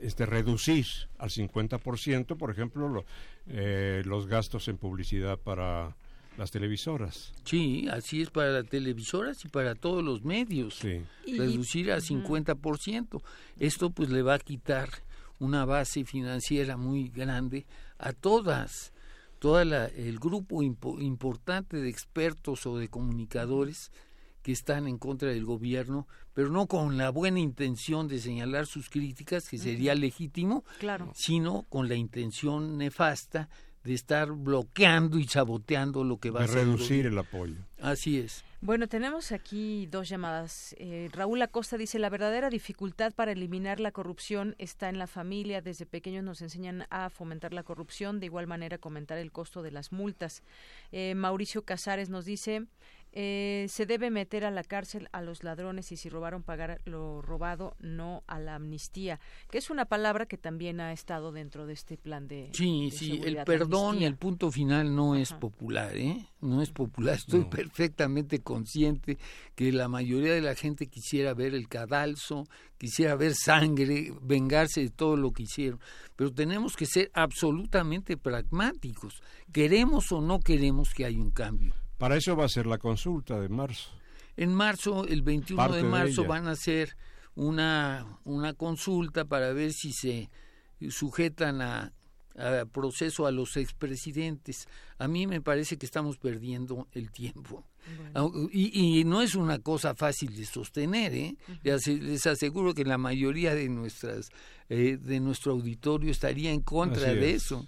este, reducir al 50%, por ejemplo, eh, los gastos en publicidad para las televisoras. Sí, así es para las televisoras y para todos los medios. Sí. Reducir al 50%. Esto pues le va a quitar una base financiera muy grande a todas todo el grupo importante de expertos o de comunicadores que están en contra del gobierno, pero no con la buena intención de señalar sus críticas, que sería legítimo, sino con la intención nefasta de estar bloqueando y saboteando lo que va a reducir el apoyo. Así es. Bueno, tenemos aquí dos llamadas. Eh, Raúl Acosta dice, la verdadera dificultad para eliminar la corrupción está en la familia. Desde pequeños nos enseñan a fomentar la corrupción, de igual manera comentar el costo de las multas. Eh, Mauricio Casares nos dice, eh, se debe meter a la cárcel a los ladrones y si robaron pagar lo robado, no a la amnistía, que es una palabra que también ha estado dentro de este plan de... Sí, sí, el perdón y el punto final no es popular, ¿eh? No es popular, estoy perfectamente consciente que la mayoría de la gente quisiera ver el cadalso, quisiera ver sangre, vengarse de todo lo que hicieron, pero tenemos que ser absolutamente pragmáticos, queremos o no queremos que haya un cambio. Para eso va a ser la consulta de marzo. En marzo, el 21 de marzo, van a hacer una, una consulta para ver si se sujetan a, proceso a los expresidentes. A mí me parece que estamos perdiendo el tiempo. Y, no es una cosa fácil de sostener, ¿eh? Les aseguro que la mayoría de nuestras eh, de nuestro auditorio estaría en contra de eso.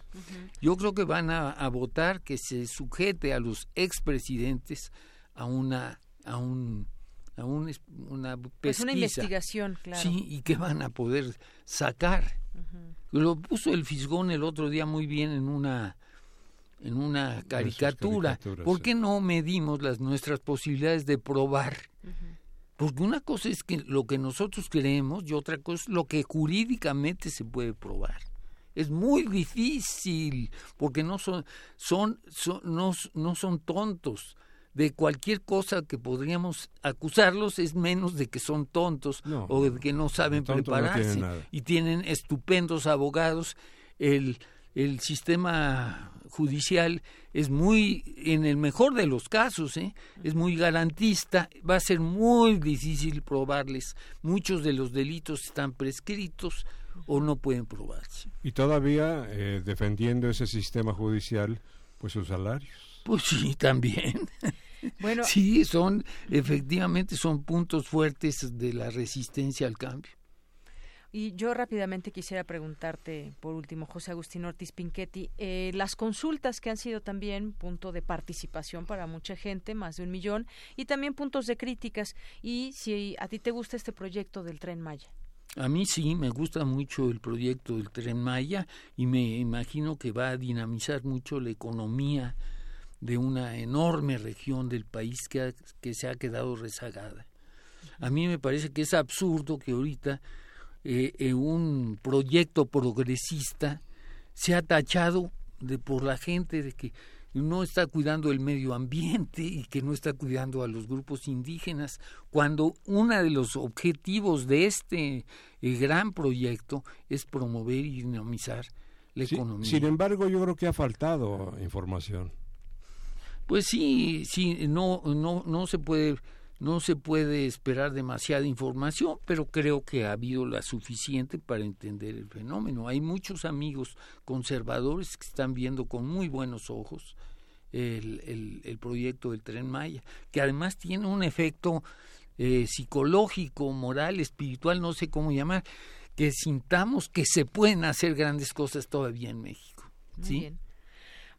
Yo creo que van a, votar que se sujete a los expresidentes a una a un a un, una pues una investigación, claro. Sí, y que van a poder sacar. Lo puso el Fisgón el otro día muy bien en una en una caricatura. ¿Por qué no medimos las nuestras posibilidades de probar? Porque una cosa es que lo que nosotros creemos y otra cosa es lo que jurídicamente se puede probar. Es muy difícil porque no son, son, no, no son tontos de cualquier cosa que podríamos acusarlos es menos de que son tontos o de que no saben prepararse y tienen estupendos abogados el el sistema judicial es muy, en el mejor de los casos, ¿eh? es muy garantista, va a ser muy difícil probarles. Muchos de los delitos están prescritos o no pueden probarse. Y todavía eh, defendiendo ese sistema judicial, pues sus salarios. Pues sí, también. Bueno, sí, son, efectivamente, son puntos fuertes de la resistencia al cambio. Y yo rápidamente quisiera preguntarte, por último, José Agustín Ortiz Pinchetti, eh, las consultas que han sido también punto de participación para mucha gente, más de un millón, y también puntos de críticas. Y si a ti te gusta este proyecto del Tren Maya. A mí sí, me gusta mucho el proyecto del Tren Maya y me imagino que va a dinamizar mucho la economía de una enorme región del país que, que se ha quedado rezagada. A mí me parece que es absurdo que ahorita eh, un proyecto progresista se ha tachado de por la gente de que no está cuidando el medio ambiente y que no está cuidando a los grupos indígenas, cuando uno de los objetivos de este eh, gran proyecto es promover y dinamizar la economía. Sin embargo, yo creo que ha faltado información. Pues sí, sí, no, no, no se puede no se puede esperar demasiada información, pero creo que ha habido la suficiente para entender el fenómeno. Hay muchos amigos conservadores que están viendo con muy buenos ojos el, el, proyecto del tren Maya, que además tiene un efecto eh, psicológico, moral, espiritual, no sé cómo llamar, que sintamos que se pueden hacer grandes cosas todavía en México. ¿sí?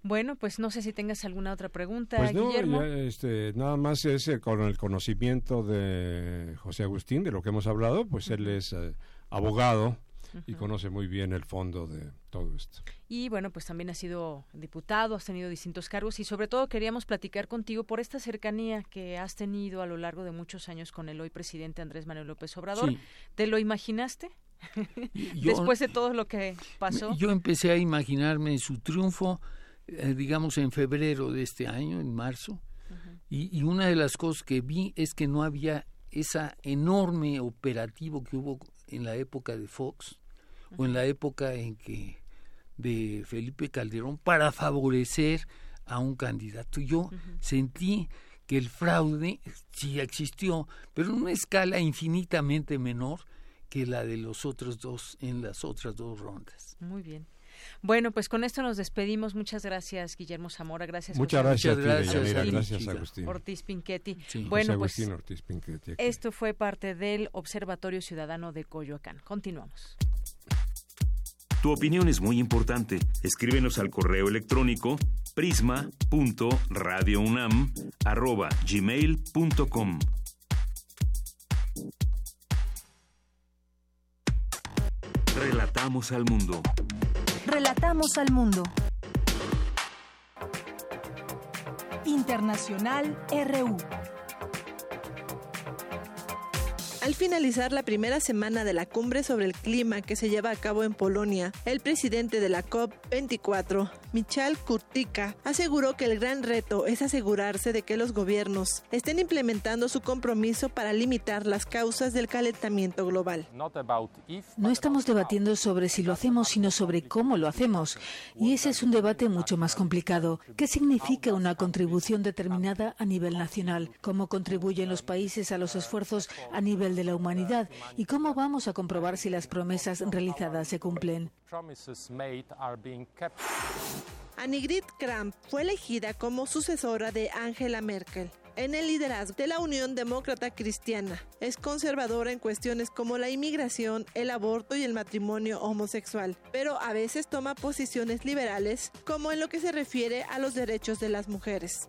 Bueno, pues no sé si tengas alguna otra pregunta, pues no, Guillermo. este, nada más es eh, con el conocimiento de José Agustín, de lo que hemos hablado, pues él es eh, abogado y conoce muy bien el fondo de todo esto. Y bueno, pues también has sido diputado, has tenido distintos cargos y sobre todo queríamos platicar contigo por esta cercanía que has tenido a lo largo de muchos años con el hoy presidente Andrés Manuel López Obrador. ¿Te lo imaginaste? Después de todo lo que pasó. Yo empecé a imaginarme su triunfo digamos, en febrero de este año, en marzo, y, una de las cosas que vi es que no había esa enorme operativo que hubo en la época de Fox o en la época en que de Felipe Calderón para favorecer a un candidato. Yo sentí que el fraude sí existió, pero en una escala infinitamente menor que la de los otros dos en las otras dos rondas. Muy bien. Bueno, pues con esto nos despedimos. Muchas gracias, Guillermo Zamora. Gracias. Muchas gracias, gracias, gracias, Agustín. Ortiz Pinchetti. Bueno, pues Ortiz esto fue parte del Observatorio Ciudadano de Coyoacán. Continuamos. Tu opinión es muy importante. Escríbenos al correo electrónico prisma.radiounam@gmail.com. Relatamos al mundo. Relatamos al mundo. Internacional RU. Al finalizar la primera semana de la cumbre sobre el clima que se lleva a cabo en Polonia, el presidente de la COP24, Michal Kurtika, aseguró que el gran reto es asegurarse de que los gobiernos estén implementando su compromiso para limitar las causas del calentamiento global. No estamos debatiendo sobre si lo hacemos, sino sobre cómo lo hacemos. Y ese es un debate mucho más complicado. ¿Qué significa una contribución determinada a nivel nacional? ¿Cómo contribuyen los países a los esfuerzos a nivel de la humanidad y cómo vamos a comprobar si las promesas realizadas se cumplen. Annegret Kramp fue elegida como sucesora de Angela Merkel. en el liderazgo de la Unión Demócrata Cristiana. Es conservadora en cuestiones como la inmigración, el aborto y el matrimonio homosexual, pero a veces toma posiciones liberales como en lo que se refiere a los derechos de las mujeres.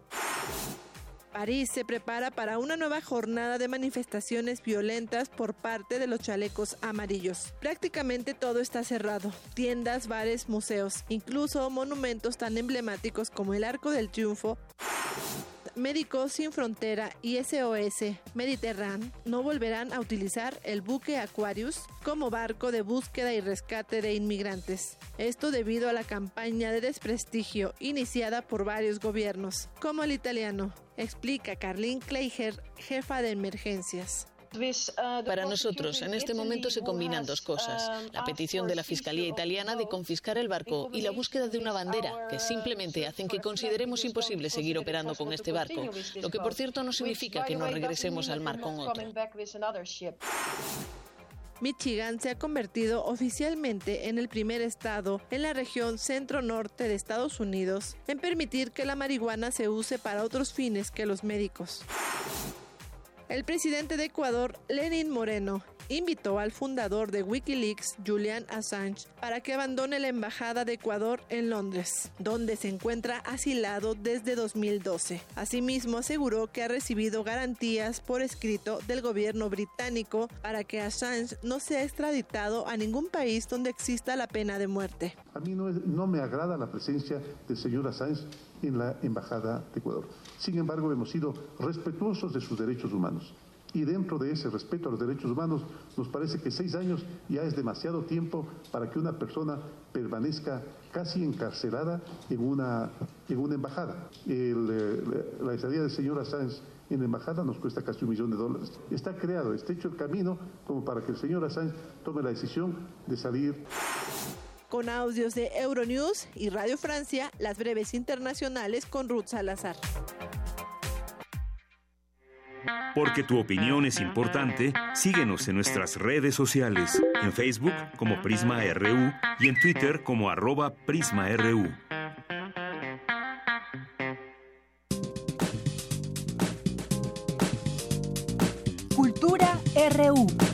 París se prepara para una nueva jornada de manifestaciones violentas por parte de los chalecos amarillos. Prácticamente todo está cerrado. Tiendas, bares, museos, incluso monumentos tan emblemáticos como el Arco del Triunfo Médicos Sin Frontera y SOS Mediterráneo no volverán a utilizar el buque Aquarius como barco de búsqueda y rescate de inmigrantes. Esto debido a la campaña de desprestigio iniciada por varios gobiernos, como el italiano, explica Carlin Kleiger, jefa de emergencias. Para nosotros, en este momento se combinan dos cosas. La petición de la Fiscalía italiana de confiscar el barco y la búsqueda de una bandera, que simplemente hacen que consideremos imposible seguir operando con este barco, lo que por cierto no significa que no regresemos al mar con otro. Michigan se ha convertido oficialmente en el primer estado en la región centro-norte de Estados Unidos en permitir que la marihuana se use para otros fines que los médicos. El presidente de Ecuador, Lenin Moreno, invitó al fundador de Wikileaks, Julian Assange, para que abandone la embajada de Ecuador en Londres, donde se encuentra asilado desde 2012. Asimismo, aseguró que ha recibido garantías por escrito del gobierno británico para que Assange no sea extraditado a ningún país donde exista la pena de muerte. A mí no, me agrada la presencia del señor Assange en la embajada de Ecuador. Sin embargo, hemos sido respetuosos de sus derechos humanos. Y dentro de ese respeto a los derechos humanos, nos parece que seis años ya es demasiado tiempo para que una persona permanezca casi encarcelada en una, en una embajada. Eh, la estadía del señor Assange en la embajada nos cuesta casi un millón de dólares. Está creado, está hecho el camino como para que el señor Assange tome la decisión de salir. Con audios de Euronews y Radio Francia, las breves internacionales con Ruth Salazar. Porque tu opinión es importante, síguenos en nuestras redes sociales, en Facebook como Prisma RU y en Twitter como arroba PrismaRU. Cultura RU.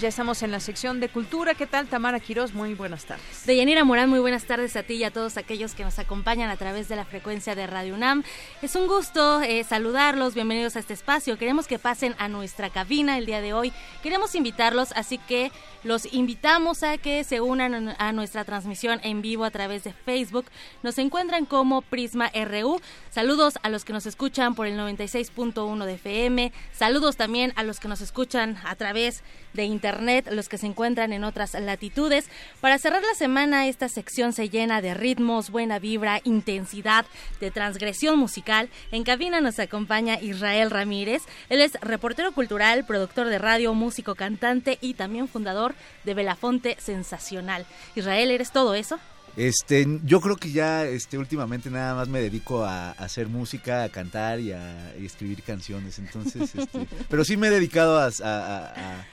Ya estamos en la sección de cultura. ¿Qué tal, Tamara Quiroz? Muy buenas tardes. Deyanira Morán, muy buenas tardes a ti y a todos aquellos que nos acompañan a través de la frecuencia de Radio UNAM. Es un gusto eh, saludarlos, bienvenidos a este espacio. Queremos que pasen a nuestra cabina el día de hoy. Queremos invitarlos, así que los invitamos a que se unan a nuestra transmisión en vivo a través de Facebook. Nos encuentran como Prisma RU. Saludos a los que nos escuchan por el 96.1 de FM. Saludos también a los que nos escuchan a través de internet, los que se encuentran en otras latitudes. Para cerrar la semana, esta sección se llena de ritmos, buena vibra, intensidad, de transgresión musical. En cabina nos acompaña Israel Ramírez. Él es reportero cultural, productor de radio, músico, cantante y también fundador de Belafonte Sensacional. Israel, ¿eres todo eso? Este, yo creo que ya este, últimamente nada más me dedico a, hacer música, a cantar y a escribir canciones. Entonces, este, pero sí me he dedicado a a,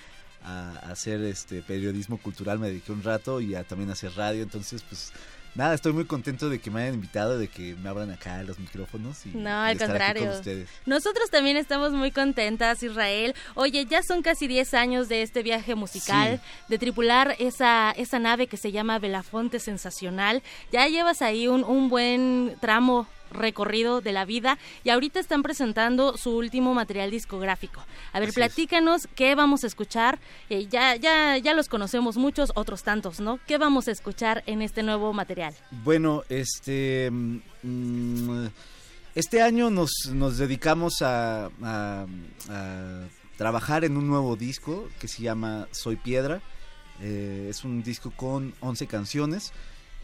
hacer este periodismo cultural, me dediqué un rato y a también hacer radio, entonces pues nada, estoy muy contento de que me hayan invitado, de que me abran acá los micrófonos. Y, no, al contrario. Nosotros también estamos muy contentas, Israel. Oye, ya son casi 10 años de este viaje musical, de tripular esa, esa nave que se llama Belafonte Sensacional. Ya llevas ahí un, un buen tramo recorrido de la vida y ahorita están presentando su último material discográfico. A ver, platícanos qué vamos a escuchar. Eh, ya, ya, ya los conocemos muchos, otros tantos, ¿no? ¿Qué vamos a escuchar en este nuevo material? Bueno, este... Mm, este año nos, nos dedicamos a, trabajar en un nuevo disco que se llama Soy Piedra. Eh, es un disco con 11 canciones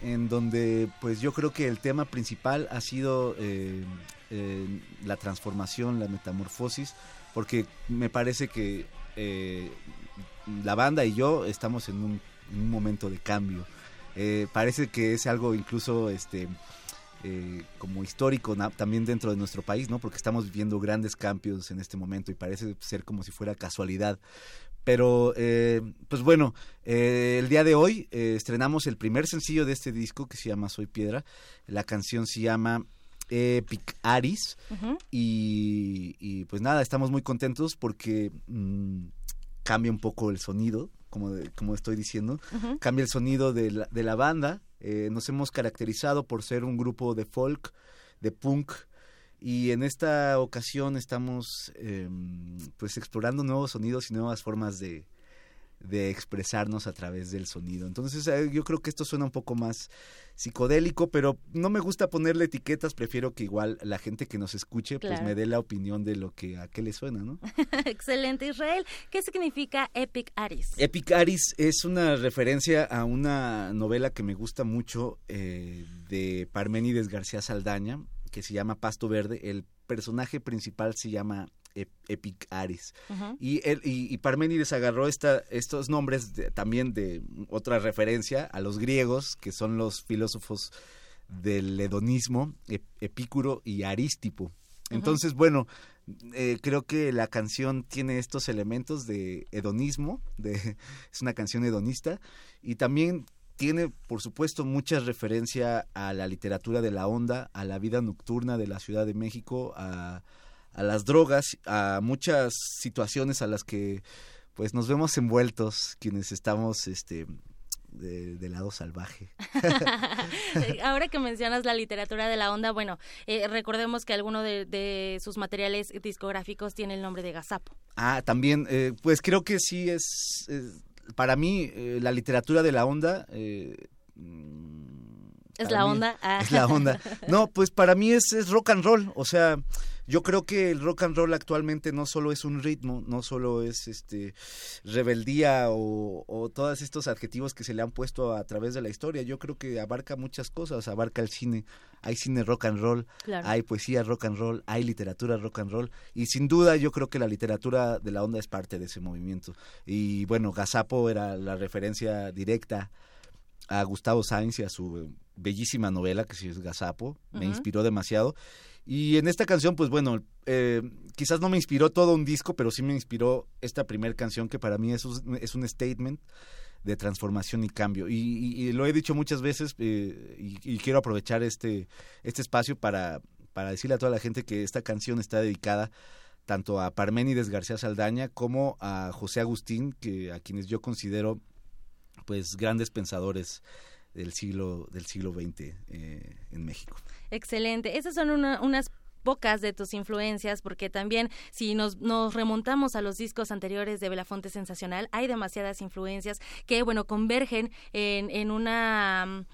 en donde pues yo creo que el tema principal ha sido eh, eh, la transformación, la metamorfosis, porque me parece que eh, la banda y yo estamos en un, en un momento de cambio. Parece que es algo incluso este como histórico también dentro de nuestro país, ¿no? Porque estamos viviendo grandes cambios en este momento y parece ser como si fuera casualidad. Pero, eh, pues bueno, eh, el día de hoy eh, estrenamos el primer sencillo de este disco que se llama Soy Piedra. La canción se llama Epic Aris. Y, y, pues nada, estamos muy contentos porque mm, cambia un poco el sonido, como, de- como estoy diciendo. Cambia el sonido de la, de la banda. Eh, nos hemos caracterizado por ser un grupo de folk, de punk. Y en esta ocasión estamos eh, pues explorando nuevos sonidos y nuevas formas de, de expresarnos a través del sonido. Entonces eh, yo creo que esto suena un poco más psicodélico, pero no me gusta ponerle etiquetas, prefiero que igual la gente que nos escuche pues me dé la opinión de lo que a qué le suena, ¿no? Excelente, Israel. ¿Qué significa Epic Aris? Epic Aris es una referencia a una novela que me gusta mucho eh, de Parménides García Saldaña, que se llama Pasto Verde. El personaje principal se llama Ep- Epic Aris. Y, él, y, y Parménides agarró esta, estos nombres de- también de otra referencia a los griegos, que son los filósofos del hedonismo, Ep- Epicuro y Arístipo. Entonces, bueno, eh, creo que la canción tiene estos elementos de hedonismo, de, es una canción hedonista, y también tiene, por supuesto, mucha referencia a la literatura de la onda, a la vida nocturna de la Ciudad de México, a, a las drogas, a muchas situaciones a las que pues nos vemos envueltos quienes estamos este de, de lado salvaje. Ahora que mencionas la literatura de la onda, bueno, eh, recordemos que alguno de, de sus materiales discográficos tiene el nombre de Gazapo. Ah, también, eh, pues creo que sí es, es- para mí, eh, la literatura de la onda... eh, ¿Es la mí onda? Ah. Es la onda. No, pues para mí es, es rock and roll. O sea, yo creo que el rock and roll actualmente no solo es un ritmo, no solo es este rebeldía o, o todos estos adjetivos que se le han puesto a través de la historia. Yo creo que abarca muchas cosas. Abarca el cine. Hay cine rock and roll, Claro. hay poesía rock and roll, hay literatura rock and roll. Y sin duda yo creo que la literatura de la onda es parte de ese movimiento. Y bueno, Gazapo era la referencia directa a Gustavo Sainz y a su bellísima novela que sí es Gazapo, me inspiró demasiado. Y en esta canción, pues bueno, eh, quizás no me inspiró todo un disco, pero sí me inspiró esta primera canción que para mí es un, es un statement de transformación y cambio. Y, y- y lo he dicho muchas veces eh, y, y quiero aprovechar este, este espacio para, para decirle a toda la gente que esta canción está dedicada tanto a Parménides García Saldaña como a José Agustín, que a quienes yo considero pues grandes pensadores del siglo del siglo XX eh, en México. Excelente. Esas son una- unas pocas de tus influencias, porque también si nos, nos remontamos a los discos anteriores de Belafonte Sensacional, hay demasiadas influencias que, bueno, convergen en, en una...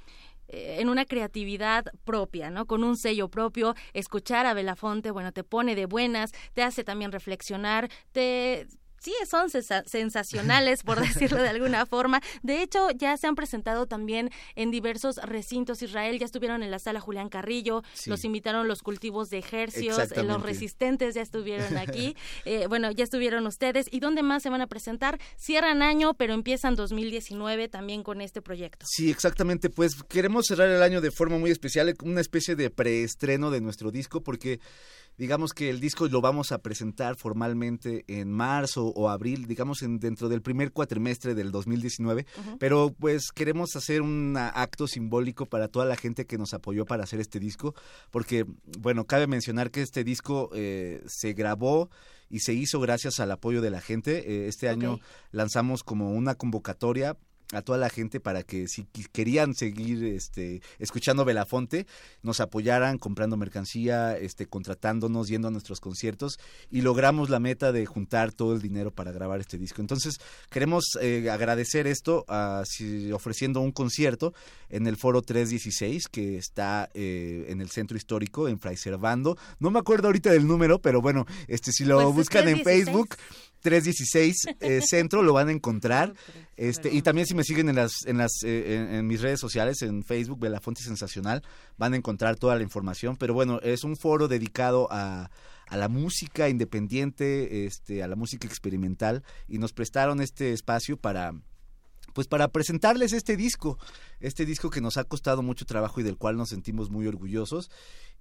eh, en una creatividad propia, ¿no? Con un sello propio, escuchar a Belafonte, bueno, te pone de buenas, te hace también reflexionar, te sí son sensa- sensacionales, por decirlo de alguna forma. De hecho, ya se han presentado también en diversos recintos. Israel ya estuvieron en la sala Julián Carrillo, Sí. los invitaron los cultivos de ejercios, eh, los resistentes ya estuvieron aquí. Eh, bueno, ya estuvieron ustedes. ¿Y dónde más se van a presentar? Cierran año, pero empiezan 2019 también con este proyecto. Sí, exactamente. Pues queremos cerrar el año de forma muy especial, una especie de preestreno de nuestro disco, porque digamos que el disco lo vamos a presentar formalmente en marzo o abril, digamos en, dentro del primer cuatrimestre del 2019, Ujú. pero pues queremos hacer un acto simbólico para toda la gente que nos apoyó para hacer este disco, porque bueno, cabe mencionar que este disco eh, se grabó y se hizo gracias al apoyo de la gente. Eh, este año lanzamos como una convocatoria a toda la gente para que si querían seguir este escuchando Belafonte nos apoyaran comprando mercancía este contratándonos yendo a nuestros conciertos y logramos la meta de juntar todo el dinero para grabar este disco entonces queremos eh, agradecer esto a, si- ofreciendo un concierto en el foro 316 que está eh, en el centro histórico en Fray Servando no me acuerdo ahorita del número pero bueno este si lo Pues es buscan en 316. Facebook 316 eh, Centro, lo van a encontrar. Este, y también si me siguen en las, en las, eh, en, mis redes sociales, en Facebook, Belafonte Sensacional, van a encontrar toda la información. Pero bueno, es un foro dedicado a, a la música independiente, este, a la música experimental, y nos prestaron este espacio para pues para presentarles este disco, este disco que nos ha costado mucho trabajo y del cual nos sentimos muy orgullosos.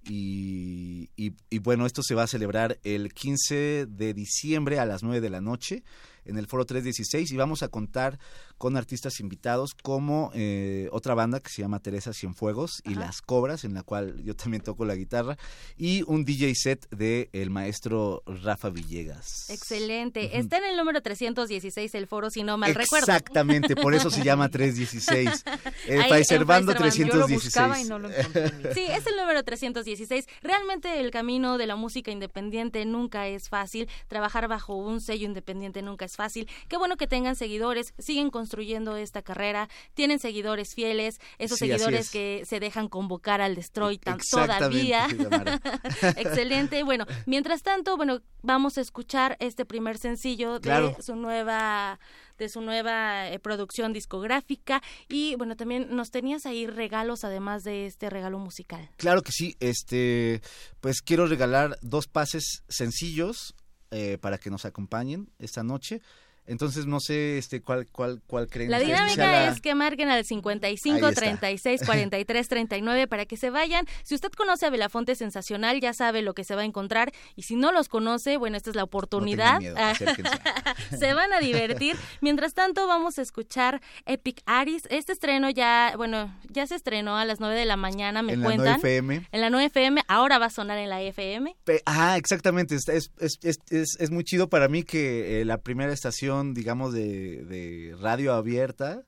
Y, y, y, bueno, esto se va a celebrar el 15 de diciembre a las 9 de la noche en el Foro 316 y vamos a contar con artistas invitados como eh, otra banda que se llama Teresa Cienfuegos y Las Cobras, en la cual yo también toco la guitarra, y un DJ set de el maestro Rafa Villegas. Excelente. Está en el número 316 el foro, si no mal recuerdo. Exactamente, por eso se llama 316. El Paiservando 316. no lo sí, es el número 316. Realmente el camino de la música independiente nunca es fácil. Trabajar bajo un sello independiente nunca es fácil. Qué bueno que tengan seguidores, siguen construyendo esta carrera, tienen seguidores fieles, esos seguidores que se dejan convocar al Destroy todavía. Excelente. Bueno, mientras tanto, bueno, vamos a escuchar este primer sencillo de su nueva de su nueva eh, producción discográfica y bueno también nos tenías ahí regalos además de este regalo musical claro que sí este pues quiero regalar dos pases sencillos eh, para que nos acompañen esta noche. Entonces no sé este cuál cuál cuál creen. La dinámica es que marquen al 55 36 43 39 para que se vayan. Si usted conoce a Belafonte Sensacional ya sabe lo que se va a encontrar y si no los conoce, bueno, esta es la oportunidad. se van a divertir. Mientras tanto vamos a escuchar Epic Aris. Este estreno ya, bueno, ya se estrenó a las 9 de la mañana, me cuentan. En la 9 FM. En la 9 FM, ahora va a sonar en la FM. ah, exactamente, es, es, es, es, muy chido para mí que eh, la primera estación digamos, de, radio abierta,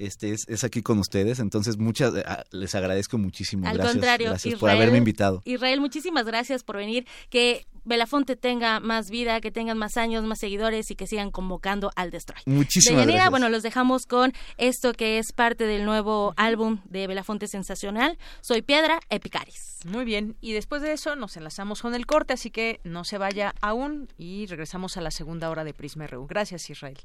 este es, aquí con ustedes. Entonces, muchas ah, les agradezco muchísimo. Al gracias, contrario, gracias por haberme invitado. Israel, muchísimas gracias por venir. Que Belafonte tenga más vida, que tengan más años, más seguidores y que sigan convocando al Destroy. Muchísimas gracias. bueno, los dejamos con esto que es parte del nuevo álbum de Belafonte Sensacional. Soy Piedra Epicaris. Muy bien, y después de eso nos enlazamos con el corte, así que no se vaya aún y regresamos a la segunda hora de Prisma RU. Gracias, Israel.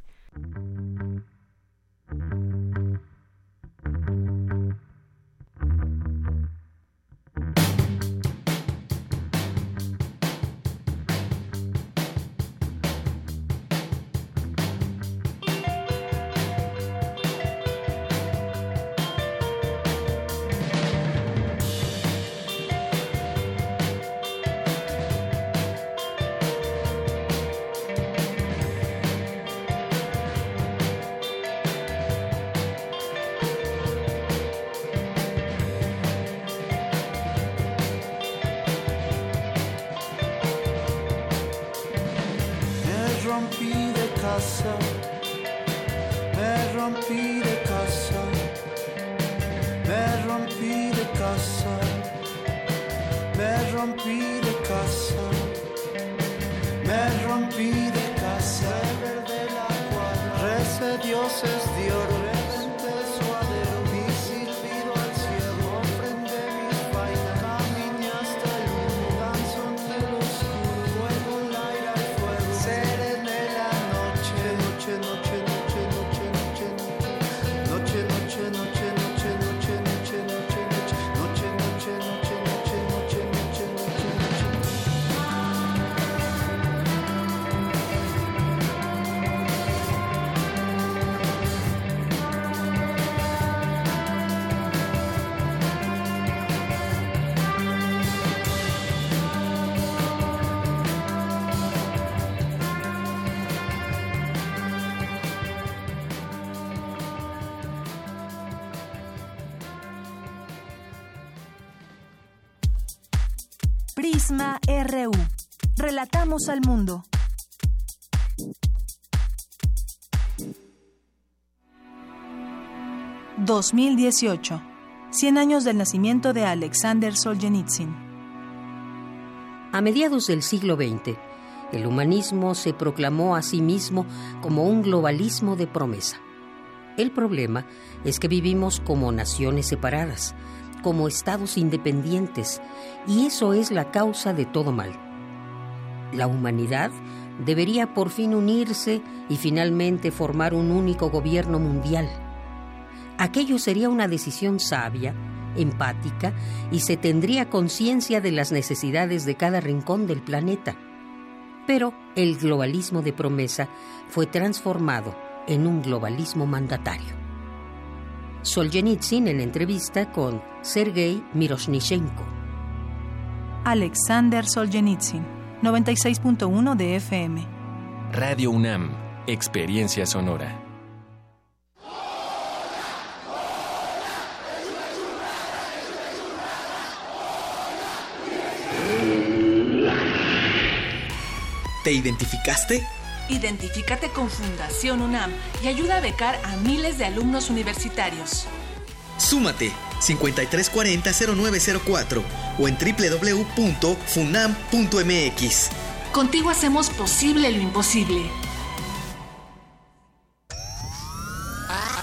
RU. Relatamos al mundo. ...2018... ...100 años del nacimiento de Alexander Solzhenitsyn. A mediados del siglo XX... ...el humanismo se proclamó a sí mismo... ...como un globalismo de promesa. El problema es que vivimos como naciones separadas como estados independientes y eso es la causa de todo mal. La humanidad debería por fin unirse y finalmente formar un único gobierno mundial. Aquello sería una decisión sabia, empática y se tendría conciencia de las necesidades de cada rincón del planeta. Pero el globalismo de promesa fue transformado en un globalismo mandatario. Solzhenitsyn en entrevista con Sergei Miroshnichenko. Alexander Solzhenitsyn, 96.1 de FM. Radio UNAM, Experiencia Sonora. ¿Te identificaste? Identifícate con Fundación UNAM y ayuda a becar a miles de alumnos universitarios. Súmate 5340-0904 o en www.funam.mx. Contigo hacemos posible lo imposible.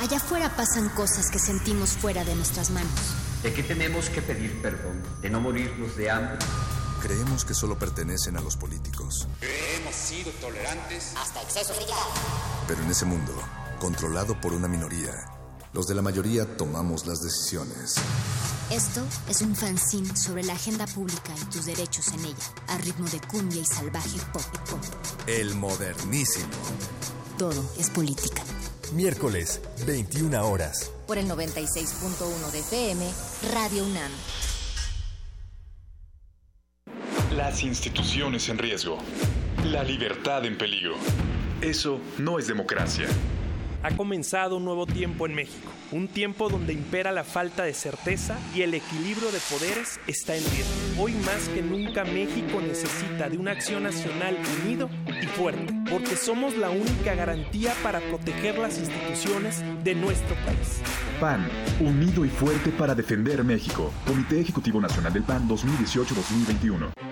Allá afuera pasan cosas que sentimos fuera de nuestras manos. ¿De qué tenemos que pedir perdón? ¿De no morirnos de hambre? Creemos que solo pertenecen a los políticos. Hemos sido tolerantes hasta exceso de Pero en ese mundo, controlado por una minoría, los de la mayoría tomamos las decisiones. Esto es un fanzine sobre la agenda pública y tus derechos en ella, a ritmo de cumbia y salvaje pop. pop. El modernísimo. Todo es política. Miércoles, 21 horas. Por el 96.1 de FM, Radio UNAM. Las instituciones en riesgo. La libertad en peligro. Eso no es democracia. Ha comenzado un nuevo tiempo en México, un tiempo donde impera la falta de certeza y el equilibrio de poderes está en riesgo. Hoy más que nunca México necesita de una acción nacional unido y fuerte, porque somos la única garantía para proteger las instituciones de nuestro país. PAN, unido y fuerte para defender México. Comité Ejecutivo Nacional del PAN 2018-2021.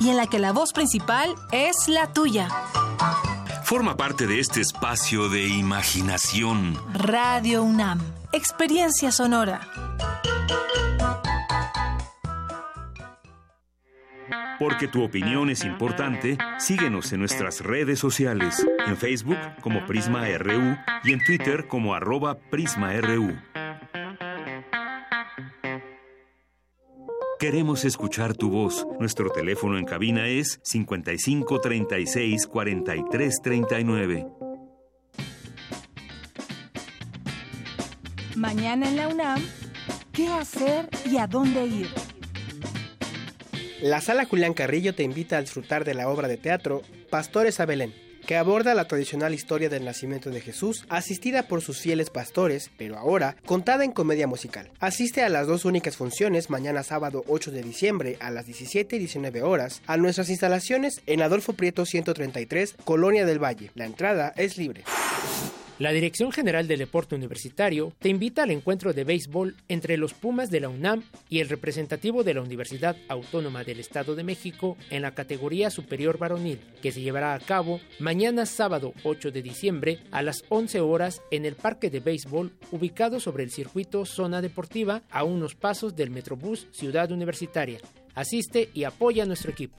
y en la que la voz principal es la tuya. Forma parte de este espacio de imaginación. Radio UNAM, experiencia sonora. Porque tu opinión es importante, síguenos en nuestras redes sociales, en Facebook como Prisma RU y en Twitter como arroba PrismaRU. Queremos escuchar tu voz. Nuestro teléfono en cabina es 55 36 43 39. Mañana en la UNAM, ¿qué hacer y a dónde ir? La Sala Julián Carrillo te invita a disfrutar de la obra de teatro Pastores a Belén, que aborda la tradicional historia del nacimiento de Jesús, asistida por sus fieles pastores, pero ahora contada en comedia musical. Asiste a las dos únicas funciones mañana sábado 8 de diciembre a las 17 y 19 horas a nuestras instalaciones en Adolfo Prieto 133, Colonia del Valle. La entrada es libre. La Dirección General del Deporte Universitario te invita al encuentro de béisbol entre los Pumas de la UNAM y el representativo de la Universidad Autónoma del Estado de México en la categoría superior varonil, que se llevará a cabo mañana sábado 8 de diciembre a las 11 horas en el Parque de Béisbol ubicado sobre el circuito Zona Deportiva a unos pasos del Metrobús Ciudad Universitaria. Asiste y apoya a nuestro equipo.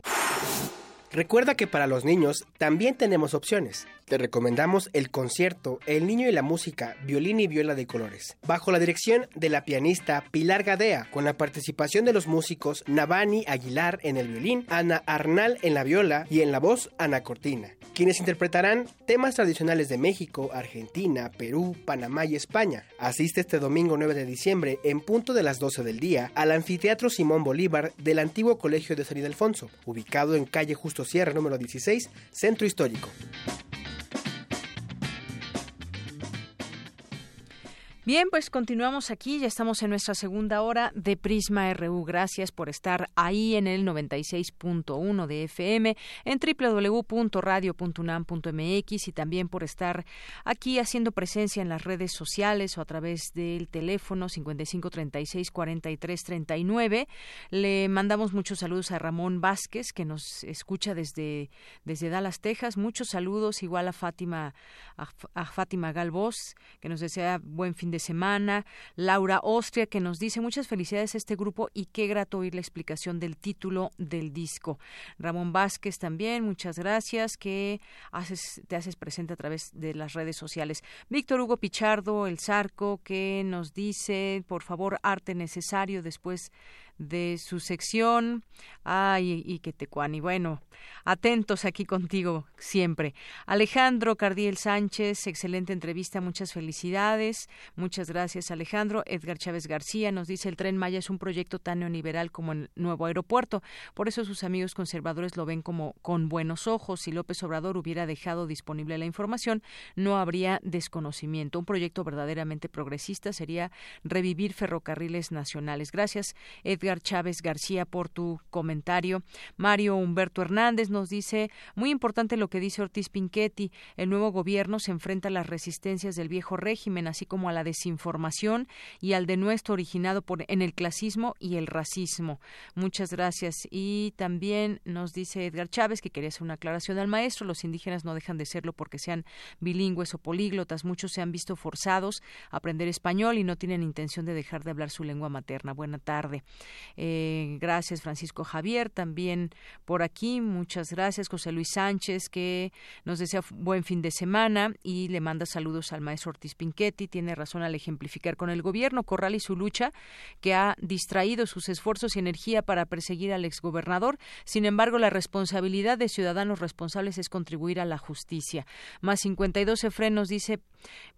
Recuerda que para los niños también tenemos opciones. Te recomendamos el concierto El Niño y la Música, Violín y Viola de Colores, bajo la dirección de la pianista Pilar Gadea, con la participación de los músicos Navani Aguilar en el violín, Ana Arnal en la viola y en la voz Ana Cortina, quienes interpretarán temas tradicionales de México, Argentina, Perú, Panamá y España. Asiste este domingo 9 de diciembre, en punto de las 12 del día, al Anfiteatro Simón Bolívar del antiguo Colegio de San Ildefonso, ubicado en calle Justo Sierra número 16, Centro Histórico. Bien, pues continuamos aquí, ya estamos en nuestra segunda hora de Prisma RU. Gracias por estar ahí en el 96.1 de FM, en www.radio.unam.mx y también por estar aquí haciendo presencia en las redes sociales o a través del teléfono 5536-4339. Le mandamos muchos saludos a Ramón Vázquez, que nos escucha desde, desde Dallas, Texas. Muchos saludos, igual a Fátima, a, Fátima Galvós, que nos desea buen fin de semana. Laura Ostria, que nos dice muchas felicidades a este grupo y qué grato oír la explicación del título del disco. Ramón Vázquez también, muchas gracias, que haces, te haces presente a través de las redes sociales. Víctor Hugo Pichardo, el Zarco, que nos dice, por favor, arte necesario después de su sección. Ay, y que te y bueno, atentos aquí contigo siempre. Alejandro Cardiel Sánchez, excelente entrevista, muchas felicidades. Muchas gracias, Alejandro. Edgar Chávez García nos dice el tren Maya es un proyecto tan neoliberal como el nuevo aeropuerto. Por eso sus amigos conservadores lo ven como con buenos ojos. Si López Obrador hubiera dejado disponible la información, no habría desconocimiento. Un proyecto verdaderamente progresista sería revivir ferrocarriles nacionales. Gracias, Edgar Chávez García por tu comentario. Mario Humberto Hernández nos dice, muy importante lo que dice Ortiz Pinchetti, el nuevo gobierno se enfrenta a las resistencias del viejo régimen, así como a la desinformación y al denuesto originado por, en el clasismo y el racismo. Muchas gracias. Y también nos dice Edgar Chávez que quería hacer una aclaración al maestro, los indígenas no dejan de serlo porque sean bilingües o políglotas, muchos se han visto forzados a aprender español y no tienen intención de dejar de hablar su lengua materna. Buena tarde. Eh, gracias, Francisco Javier, también por aquí. Muchas gracias, José Luis Sánchez, que nos desea buen fin de semana y le manda saludos al maestro Ortiz Pinchetti. Tiene razón al ejemplificar con el gobierno Corral y su lucha, que ha distraído sus esfuerzos y energía para perseguir al exgobernador. Sin embargo, la responsabilidad de ciudadanos responsables es contribuir a la justicia. Más 52 Efren nos dice,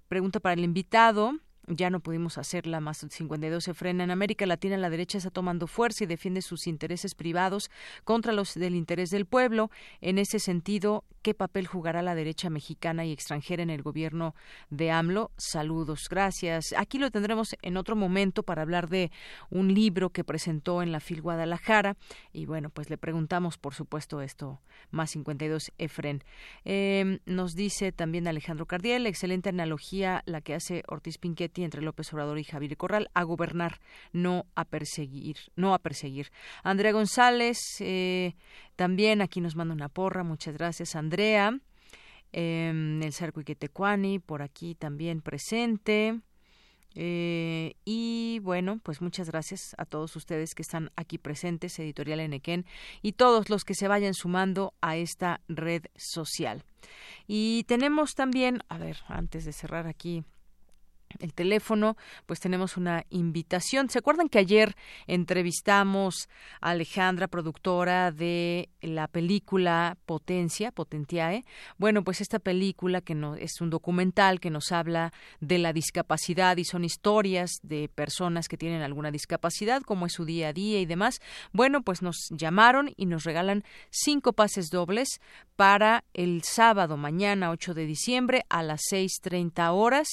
pregunta para el invitado ya no pudimos hacerla más 52 se frena en América Latina la derecha está tomando fuerza y defiende sus intereses privados contra los del interés del pueblo. En ese sentido qué papel jugará la derecha mexicana y extranjera en el gobierno de AMLO saludos gracias. Aquí lo tendremos en otro momento para hablar de un libro que presentó en la FIL Guadalajara. Y bueno pues le preguntamos por supuesto esto más 52 Efren. Eh, nos dice también Alejandro Cardiel excelente analogía la que hace Ortiz Pinquet entre López Obrador y Javier Corral a gobernar, no a perseguir, no a perseguir. Andrea González eh, también aquí nos manda una porra, muchas gracias Andrea. Eh, el Cerco Iquetecuani por aquí también presente. Eh, y bueno, pues muchas gracias a todos ustedes que están aquí presentes, Editorial Enequén, y todos los que se vayan sumando a esta red social. Y tenemos también, a ver, antes de cerrar aquí el teléfono, pues tenemos una invitación. ¿Se acuerdan que ayer entrevistamos a Alejandra, productora de la película Potencia, Potentiae? Bueno, pues esta película que no, es un documental que nos habla de la discapacidad y son historias de personas que tienen alguna discapacidad, como es su día a día y demás. Bueno, pues nos llamaron y nos regalan cinco pases dobles para el sábado mañana 8 de diciembre a las 6.30 horas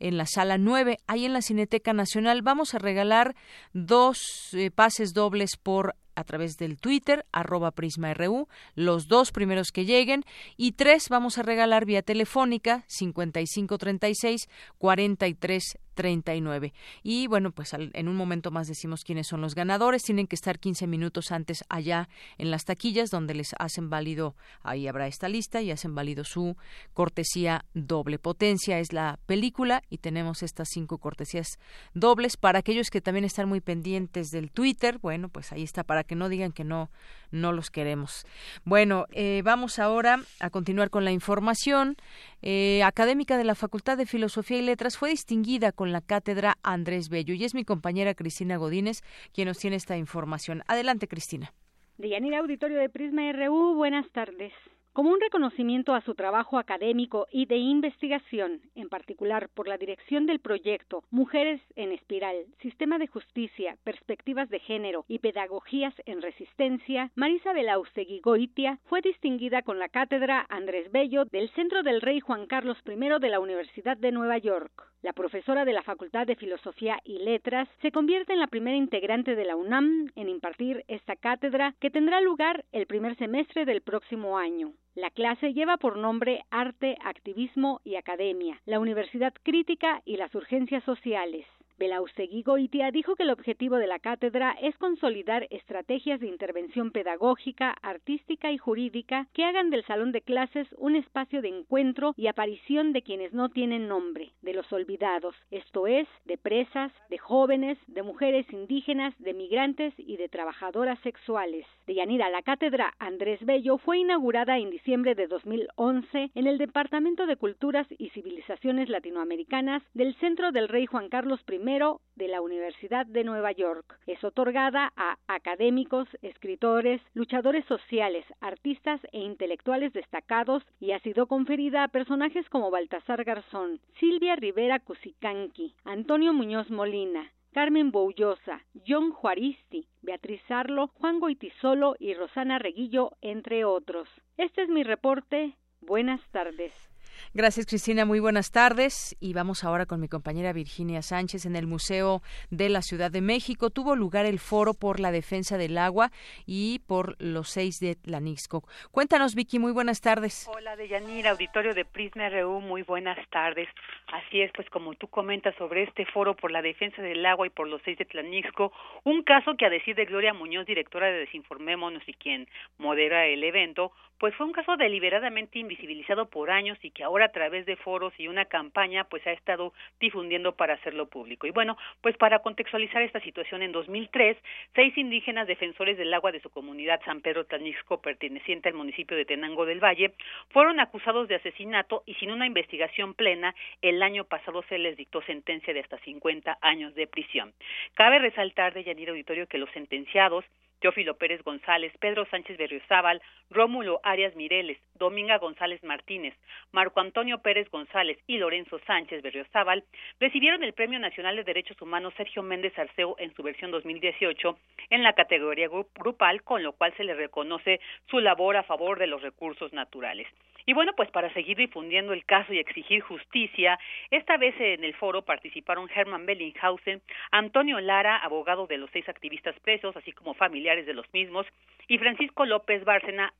en la sala 9, ahí en la Cineteca Nacional. Vamos a regalar dos eh, pases dobles por a través del Twitter, arroba PrismaRU, los dos primeros que lleguen, y tres vamos a regalar vía telefónica, 5536 43 39. Y bueno, pues en un momento más decimos quiénes son los ganadores. Tienen que estar 15 minutos antes allá en las taquillas donde les hacen válido, ahí habrá esta lista y hacen válido su cortesía doble. Potencia es la película y tenemos estas cinco cortesías dobles para aquellos que también están muy pendientes del Twitter. Bueno, pues ahí está para que no digan que no no los queremos. Bueno, eh, vamos ahora a continuar con la información. Eh, académica de la Facultad de Filosofía y Letras fue distinguida con la cátedra Andrés Bello y es mi compañera Cristina Godínez quien nos tiene esta información. Adelante, Cristina. Deyanira Auditorio de Prisma RU, buenas tardes. Como un reconocimiento a su trabajo académico y de investigación, en particular por la dirección del proyecto Mujeres en Espiral, Sistema de Justicia, Perspectivas de Género y Pedagogías en Resistencia, Marisa Belaustegui Goitia fue distinguida con la cátedra Andrés Bello del Centro del Rey Juan Carlos I de la Universidad de Nueva York. La profesora de la Facultad de Filosofía y Letras se convierte en la primera integrante de la UNAM en impartir esta cátedra que tendrá lugar el primer semestre del próximo año. La clase lleva por nombre Arte, Activismo y Academia, la Universidad Crítica y las Urgencias Sociales. Belaustegui Goitia dijo que el objetivo de la cátedra es consolidar estrategias de intervención pedagógica, artística y jurídica que hagan del salón de clases un espacio de encuentro y aparición de quienes no tienen nombre, de los olvidados, esto es, de presas, de jóvenes, de mujeres indígenas, de migrantes y de trabajadoras sexuales. De Yanira, la cátedra Andrés Bello fue inaugurada en diciembre de 2011 en el Departamento de Culturas y Civilizaciones Latinoamericanas del Centro del Rey Juan Carlos I de la Universidad de Nueva York. Es otorgada a académicos, escritores, luchadores sociales, artistas e intelectuales destacados y ha sido conferida a personajes como Baltasar Garzón, Silvia Rivera Cusicanqui, Antonio Muñoz Molina, Carmen Boullosa, John Juaristi, Beatriz Arlo, Juan Goitisolo y Rosana Reguillo, entre otros. Este es mi reporte. Buenas tardes. Gracias, Cristina. Muy buenas tardes. Y vamos ahora con mi compañera Virginia Sánchez en el Museo de la Ciudad de México. Tuvo lugar el foro por la defensa del agua y por los seis de Tlanixco. Cuéntanos, Vicky. Muy buenas tardes. Hola, Deyanira, auditorio de Prisma RU. Muy buenas tardes. Así es, pues como tú comentas sobre este foro por la defensa del agua y por los seis de Tlanixco, un caso que a decir de Gloria Muñoz, directora de Desinformémonos y quien modera el evento, pues fue un caso deliberadamente invisibilizado por años y que ahora a través de foros y una campaña pues ha estado difundiendo para hacerlo público. Y bueno, pues para contextualizar esta situación en 2003, seis indígenas defensores del agua de su comunidad San Pedro Tlanisco perteneciente al municipio de Tenango del Valle fueron acusados de asesinato y sin una investigación plena el año pasado se les dictó sentencia de hasta 50 años de prisión. Cabe resaltar de Yanir Auditorio que los sentenciados Teófilo Pérez González, Pedro Sánchez Berriozábal, Rómulo Arias Mireles, Dominga González Martínez, Marco Antonio Pérez González y Lorenzo Sánchez Berriozábal recibieron el Premio Nacional de Derechos Humanos Sergio Méndez Arceo en su versión 2018 en la categoría grupal, con lo cual se le reconoce su labor a favor de los recursos naturales. Y bueno, pues para seguir difundiendo el caso y exigir justicia, esta vez en el foro participaron Herman Bellinghausen, Antonio Lara, abogado de los seis activistas presos, así como familiares de los mismos, y Francisco López Bárcena,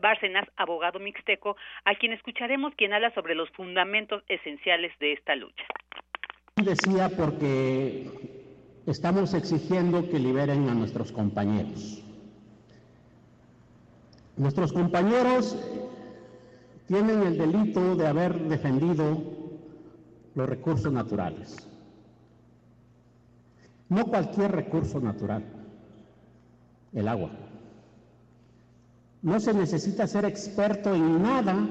Bárcenas, abogado mixteco, a quien escucharemos quien habla sobre los fundamentos esenciales de esta lucha. Decía porque estamos exigiendo que liberen a nuestros compañeros. Nuestros compañeros tienen el delito de haber defendido los recursos naturales. No cualquier recurso natural, el agua. No se necesita ser experto en nada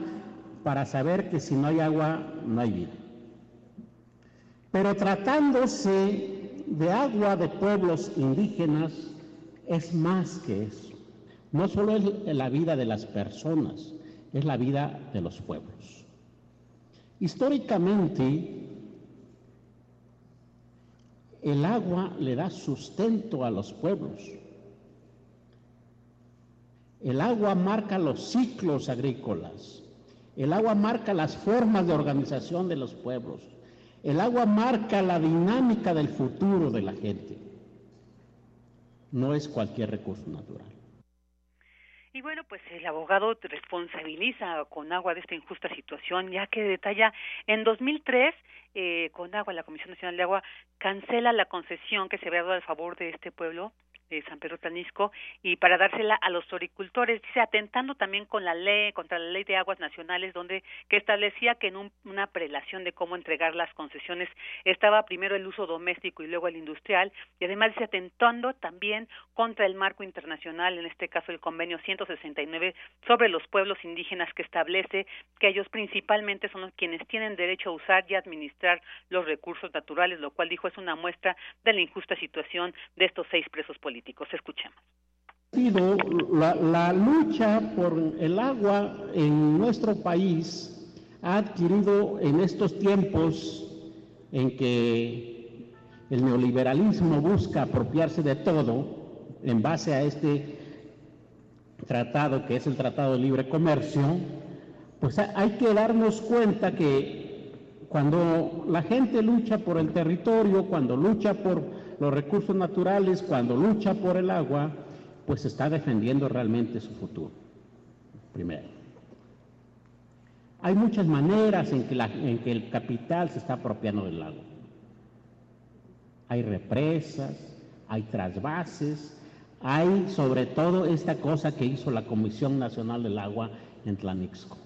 para saber que si no hay agua, no hay vida. Pero tratándose de agua de pueblos indígenas, es más que eso. No solo es la vida de las personas, es la vida de los pueblos. Históricamente, el agua le da sustento a los pueblos. El agua marca los ciclos agrícolas. El agua marca las formas de organización de los pueblos. El agua marca la dinámica del futuro de la gente. No es cualquier recurso natural. bueno, pues el abogado responsabiliza con agua de esta injusta situación, ya que detalla en 2003 eh, con agua la Comisión Nacional de Agua cancela la concesión que se había dado a favor de este pueblo de San Pedro Tanisco y para dársela a los oricultores, dice atentando también con la ley contra la ley de aguas nacionales donde que establecía que en una prelación de cómo entregar las concesiones estaba primero el uso doméstico y luego el industrial y además dice atentando también contra el marco internacional, en este caso el convenio 169 sobre los pueblos indígenas que establece que ellos principalmente son los quienes tienen derecho a usar y administrar los recursos naturales, lo cual dijo es una muestra de la injusta situación de estos seis presos políticos políticos. Escuchemos. La, la lucha por el agua en nuestro país ha adquirido en estos tiempos en que el neoliberalismo busca apropiarse de todo en base a este tratado que es el Tratado de Libre Comercio, pues hay que darnos cuenta que cuando la gente lucha por el territorio, cuando lucha por los recursos naturales, cuando lucha por el agua, pues está defendiendo realmente su futuro. Primero. Hay muchas maneras en que, el capital se está apropiando del agua. Hay represas, hay trasvases, hay sobre todo esta cosa que hizo la Comisión Nacional del Agua en Tlanixco.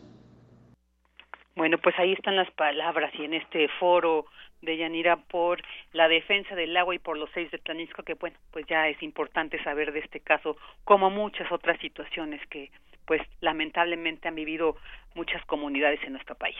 Bueno, pues ahí están las palabras y en este foro de Yanira por la defensa del agua y por los seis de Tlanisco, que bueno, pues ya es importante saber de este caso, como muchas otras situaciones que pues lamentablemente han vivido muchas comunidades en nuestro país.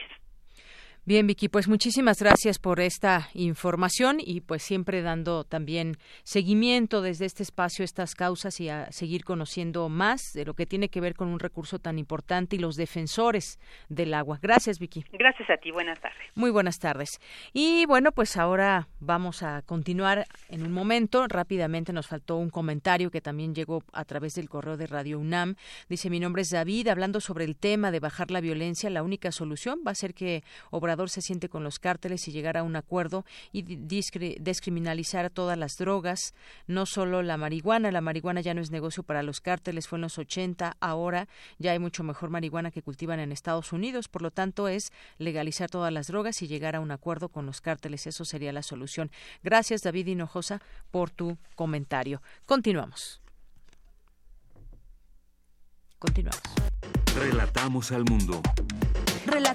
Bien, Vicky, pues muchísimas gracias por esta información y pues siempre dando también seguimiento desde este espacio a estas causas y a seguir conociendo más de lo que tiene que ver con un recurso tan importante y los defensores del agua. Gracias, Vicky. Gracias a ti. Buenas tardes. Muy buenas tardes. Y bueno, pues ahora vamos a continuar en un momento. Rápidamente nos faltó un comentario que también llegó a través del correo de Radio UNAM. Dice, mi nombre es David, hablando sobre el tema de bajar la violencia, la única solución va a ser que obra se siente con los cárteles y llegar a un acuerdo y descriminalizar todas las drogas, no solo la marihuana. La marihuana ya no es negocio para los cárteles, fue en los 80, ahora ya hay mucho mejor marihuana que cultivan en Estados Unidos, por lo tanto es legalizar todas las drogas y llegar a un acuerdo con los cárteles. Eso sería la solución. Gracias, David Hinojosa, por tu comentario. Continuamos. Continuamos. Relatamos al mundo.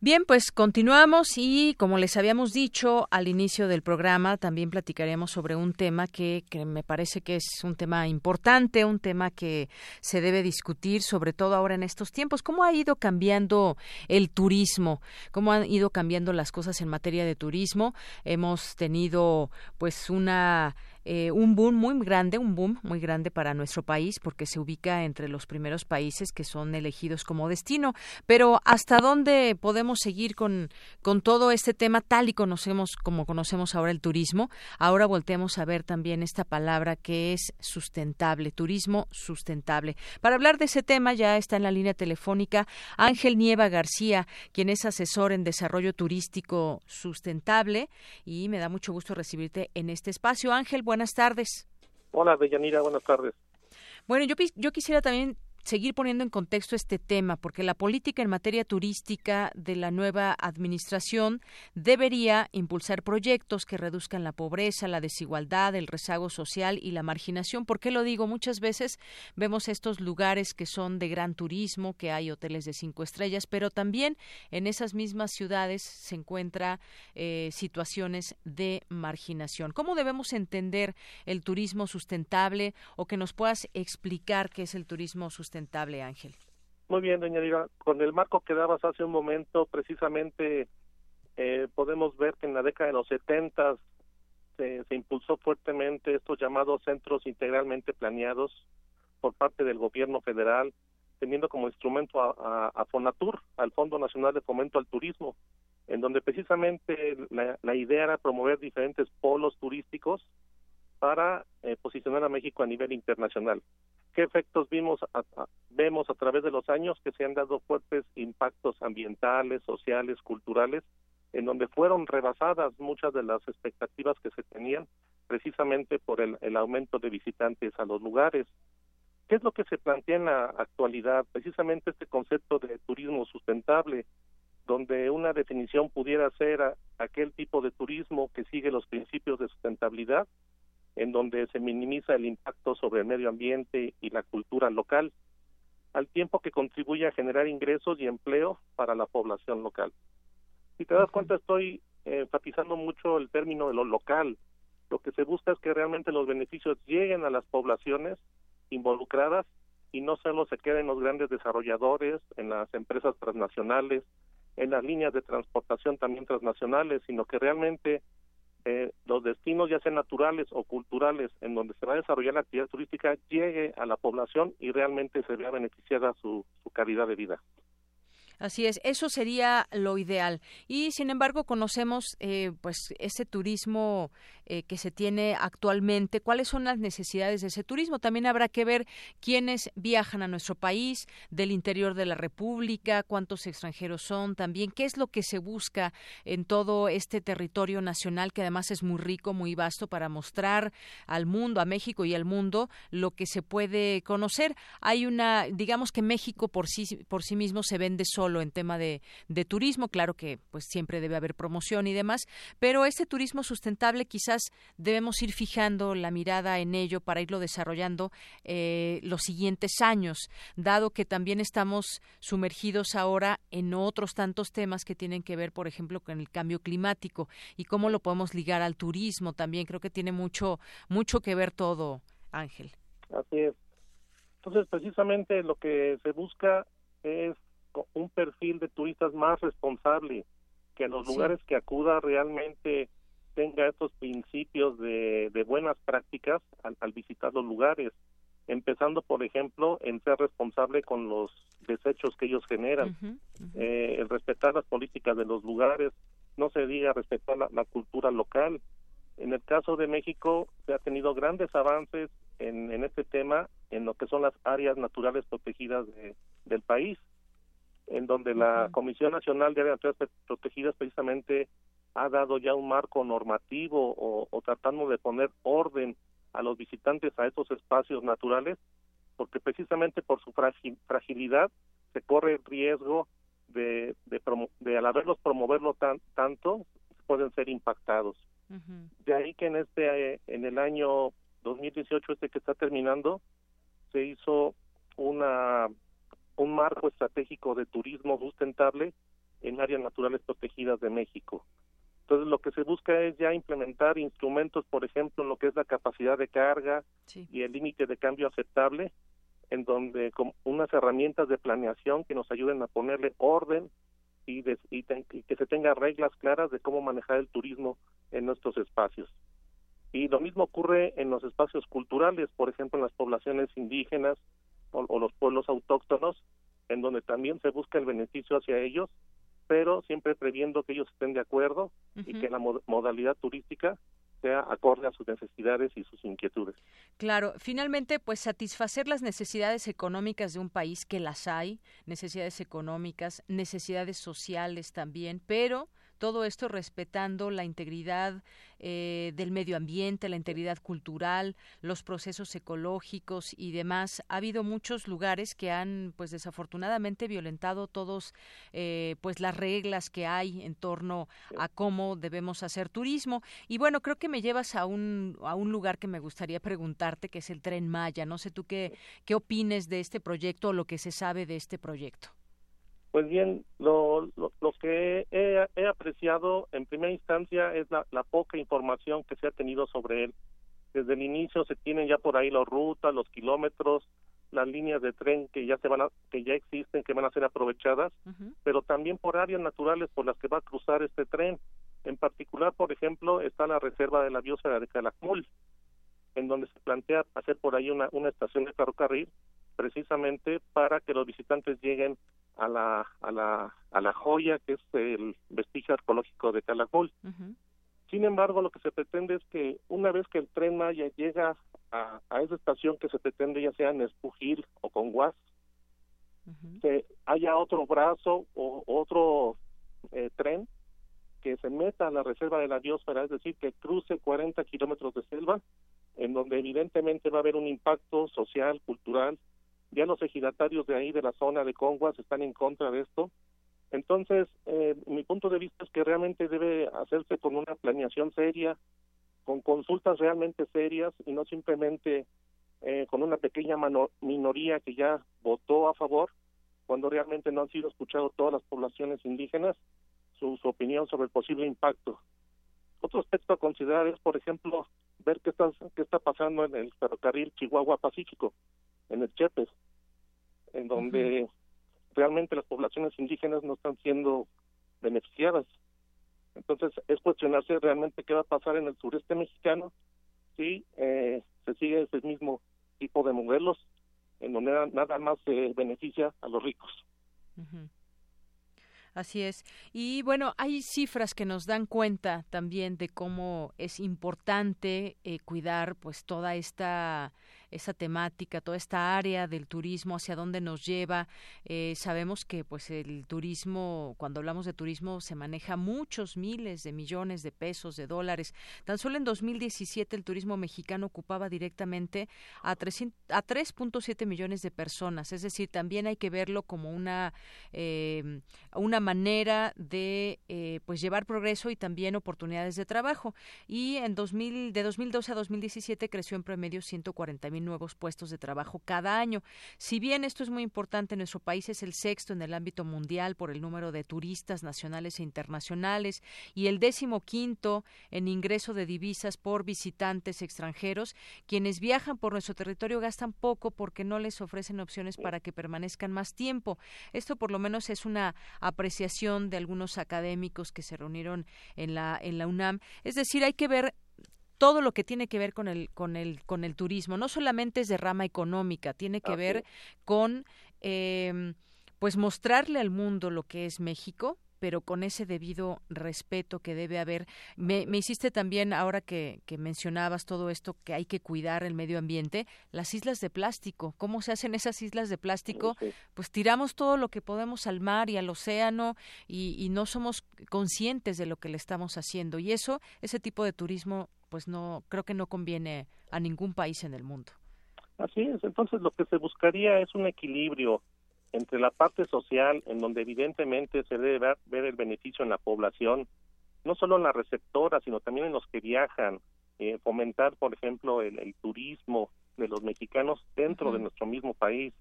Bien, pues continuamos y como les habíamos dicho al inicio del programa, también platicaremos sobre un tema que, que, me parece que es un tema importante, un tema que se debe discutir, sobre todo ahora en estos tiempos. ¿Cómo ha ido cambiando el turismo? ¿Cómo han ido cambiando las cosas en materia de turismo? Hemos tenido pues una eh, un boom muy grande, un boom muy grande para nuestro país porque se ubica entre los primeros países que son elegidos como destino. Pero ¿hasta dónde podemos seguir con, con todo este tema tal y conocemos como conocemos ahora el turismo? Ahora volteamos a ver también esta palabra que es sustentable, turismo sustentable. Para hablar de ese tema ya está en la línea telefónica Ángel Nieva García, quien es asesor en desarrollo turístico sustentable y me da mucho gusto recibirte en este espacio. Ángel, buenas tardes. Hola, Deyanira, buenas tardes. Bueno, yo, yo quisiera también seguir poniendo en contexto este tema, porque la política en materia turística de la nueva administración debería impulsar proyectos que reduzcan la pobreza, la desigualdad, el rezago social y la marginación. ¿Por qué lo digo? Muchas veces vemos estos lugares que son de gran turismo, que hay hoteles de cinco estrellas, pero también en esas mismas ciudades se encuentran eh, situaciones de marginación. ¿Cómo debemos entender el turismo sustentable o que nos puedas explicar qué es el turismo sustentable? Muy bien, doña Diva. Con el marco que dabas hace un momento, precisamente eh, podemos ver que en la década de los 70 se, se impulsó fuertemente estos llamados centros integralmente planeados por parte del gobierno federal, teniendo como instrumento a, a, Fonatur, al Fondo Nacional de Fomento al Turismo, en donde precisamente la, la idea era promover diferentes polos turísticos para eh, posicionar a México a nivel internacional. ¿Qué efectos vimos vemos a través de los años que se han dado fuertes impactos ambientales, sociales, culturales, en donde fueron rebasadas muchas de las expectativas que se tenían precisamente por el, el aumento de visitantes a los lugares. ¿Qué es lo que se plantea en la actualidad? Precisamente este concepto de turismo sustentable, donde una definición pudiera ser aquel tipo de turismo que sigue los principios de sustentabilidad, en donde se minimiza el impacto sobre el medio ambiente y la cultura local, al tiempo que contribuye a generar ingresos y empleo para la población local. Si te das cuenta, estoy enfatizando mucho el término de lo local. Lo que se busca es que realmente los beneficios lleguen a las poblaciones involucradas y no solo se queden los grandes desarrolladores, en las empresas transnacionales, en las líneas de transportación también transnacionales, sino que realmente eh, los destinos, ya sean naturales o culturales, en donde se va a desarrollar la actividad turística, llegue a la población y realmente se vea beneficiada su, su calidad de vida. Así es, eso sería lo ideal. Y sin embargo, conocemos eh, pues ese turismo eh, que se tiene actualmente. ¿Cuáles son las necesidades de ese turismo? También habrá que ver quiénes viajan a nuestro país, del interior de la República, cuántos extranjeros son, también qué es lo que se busca en todo este territorio nacional que además es muy rico, muy vasto para mostrar al mundo, a México y al mundo lo que se puede conocer. Hay una, digamos que México por sí por sí mismo se vende solo en tema de, turismo, claro que pues siempre debe haber promoción y demás, pero este turismo sustentable quizás debemos ir fijando la mirada en ello para irlo desarrollando eh, los siguientes años, dado que también estamos sumergidos ahora en otros tantos temas que tienen que ver, por ejemplo, con el cambio climático y cómo lo podemos ligar al turismo también. Creo que tiene mucho, mucho que ver todo, Ángel. Así es. Entonces, precisamente lo que se busca es un perfil de turistas más responsable, que en los lugares que acuda realmente tenga estos principios de, buenas prácticas al, visitar los lugares, empezando, por ejemplo, en ser responsable con los desechos que ellos generan, eh, el respetar las políticas de los lugares, no se diga respetar la, cultura local. En el caso de México se ha tenido grandes avances en, en este tema en lo que son las áreas naturales protegidas del país en donde la Comisión Nacional de Áreas Protegidas precisamente ha dado ya un marco normativo o, tratando de poner orden a los visitantes a esos espacios naturales, porque precisamente por su fragilidad se corre el riesgo de, de, al haberlos promoverlo tan, tanto, pueden ser impactados. De ahí que en este en el año 2018 este que está terminando se hizo una un marco estratégico de turismo sustentable en áreas naturales protegidas de México. Entonces, lo que se busca es ya implementar instrumentos, por ejemplo, en lo que es la capacidad de carga y el límite de cambio aceptable, en donde con unas herramientas de planeación que nos ayuden a ponerle orden y, y que se tenga reglas claras de cómo manejar el turismo en nuestros espacios. Y lo mismo ocurre en los espacios culturales, por ejemplo, en las poblaciones indígenas, o, los pueblos autóctonos, en donde también se busca el beneficio hacia ellos, pero siempre previendo que ellos estén de acuerdo y que la modalidad turística sea acorde a sus necesidades y sus inquietudes. Claro, finalmente, pues satisfacer las necesidades económicas de un país, que las hay, necesidades económicas, necesidades sociales también, pero todo esto respetando la integridad eh, del medio ambiente, la integridad cultural, los procesos ecológicos y demás. Ha habido muchos lugares que han, pues desafortunadamente, violentado todos, eh, pues las reglas que hay en torno a cómo debemos hacer turismo. Y bueno, creo que me llevas a un a un lugar que me gustaría preguntarte, que es el Tren Maya. No sé tú qué qué opines de este proyecto o lo que se sabe de este proyecto. Pues bien, lo, lo, que he, apreciado en primera instancia es la, poca información que se ha tenido sobre él. Desde el inicio se tienen ya por ahí las rutas, los kilómetros, las líneas de tren que ya se van a, que ya existen, que van a ser aprovechadas, pero también por áreas naturales por las que va a cruzar este tren. En particular, por ejemplo, está la reserva de la biosfera de Calakmul, en donde se plantea hacer por ahí una, una estación de ferrocarril precisamente para que los visitantes lleguen a la, a la, a la joya que es el vestigio arqueológico de Calakmul. Sin embargo, lo que se pretende es que una vez que el tren Maya llega a, esa estación que se pretende ya sea en Espujil o con Guas, que haya otro brazo o otro eh, tren que se meta a la reserva de la biosfera, es decir, que cruce 40 kilómetros de selva, en donde evidentemente va a haber un impacto social, cultural. Ya los ejidatarios de ahí, de la zona de Conguas, están en contra de esto. Entonces, eh, mi punto de vista es que realmente debe hacerse con una planeación seria, con consultas realmente serias y no simplemente eh, con una pequeña minoría que ya votó a favor, cuando realmente no han sido escuchados todas las poblaciones indígenas su, opinión sobre el posible impacto. Otro aspecto a considerar es, por ejemplo, ver qué está, qué está pasando en el ferrocarril Chihuahua-Pacífico, en el Chepes, en donde realmente las poblaciones indígenas no están siendo beneficiadas. Entonces, es cuestionarse realmente qué va a pasar en el sureste mexicano si eh, se sigue ese mismo tipo de modelos, en donde nada más se beneficia a los ricos. Así es. Y bueno, hay cifras que nos dan cuenta también de cómo es importante eh, cuidar pues toda esta esa temática, toda esta área del turismo, hacia dónde nos lleva. Eh, sabemos que pues el turismo, cuando hablamos de turismo, se maneja muchos miles de millones de pesos, de dólares. Tan solo en 2017 el turismo mexicano ocupaba directamente a, a 3.7 millones de personas. Es decir, también hay que verlo como una, eh, una manera de eh, pues llevar progreso y también oportunidades de trabajo. Y en 2000, de 2012 a 2017 creció en promedio 140 mil nuevos puestos de trabajo cada año. Si bien esto es muy importante, nuestro país es el sexto en el ámbito mundial por el número de turistas nacionales e internacionales y el décimo quinto en ingreso de divisas por visitantes extranjeros. Quienes viajan por nuestro territorio gastan poco porque no les ofrecen opciones para que permanezcan más tiempo. Esto por lo menos es una apreciación de algunos académicos que se reunieron en la en la UNAM. Es decir, hay que ver todo lo que tiene que ver con el con el con el turismo no solamente es de rama económica tiene que ver con eh, pues mostrarle al mundo lo que es México pero con ese debido respeto que debe haber. Me, me hiciste también, ahora que, que, mencionabas todo esto, que hay que cuidar el medio ambiente, las islas de plástico. ¿Cómo se hacen esas islas de plástico? Pues tiramos todo lo que podemos al mar y al océano y, y no somos conscientes de lo que le estamos haciendo. Y eso, ese tipo de turismo pues no creo que no conviene a ningún país en el mundo. Así es, entonces lo que se buscaría es un equilibrio entre la parte social, en donde evidentemente se debe ver, el beneficio en la población, no solo en la receptora, sino también en los que viajan, eh, fomentar, por ejemplo, el, turismo de los mexicanos dentro de nuestro mismo país.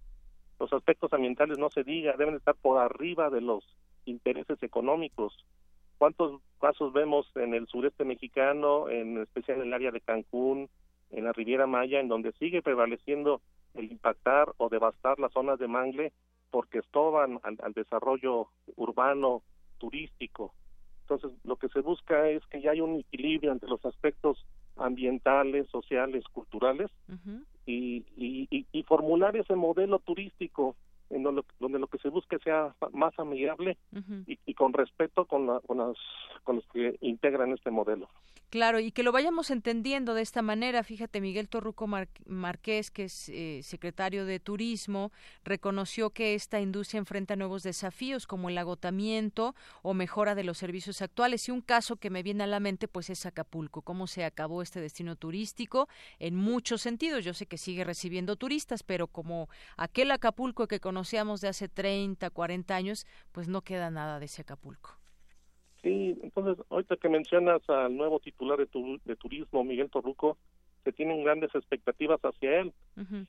Los aspectos ambientales, no se diga, deben estar por arriba de los intereses económicos. ¿Cuántos casos vemos en el sureste mexicano, en especial en el área de Cancún, en la Riviera Maya, en donde sigue prevaleciendo el impactar o devastar las zonas de mangle porque estorban al, al desarrollo urbano, turístico? Entonces, lo que se busca es que ya haya un equilibrio entre los aspectos ambientales, sociales, culturales y, y, y, formular ese modelo turístico en donde, donde, lo que se busque sea más amigable y, y, con respeto con, la, con, las, con los que integran este modelo. Claro, y que lo vayamos entendiendo de esta manera. Fíjate, Miguel Torruco Marqués, que es eh, secretario de Turismo, reconoció que esta industria enfrenta nuevos desafíos como el agotamiento o mejora de los servicios actuales. Y un caso que me viene a la mente, pues es Acapulco. Cómo se acabó este destino turístico en muchos sentidos. Yo sé que sigue recibiendo turistas, pero como aquel Acapulco que conocíamos de hace 30, 40 años, pues no queda nada de ese Acapulco. Sí, entonces, ahorita que mencionas al nuevo titular de, de turismo, Miguel Torruco, se tienen grandes expectativas hacia él.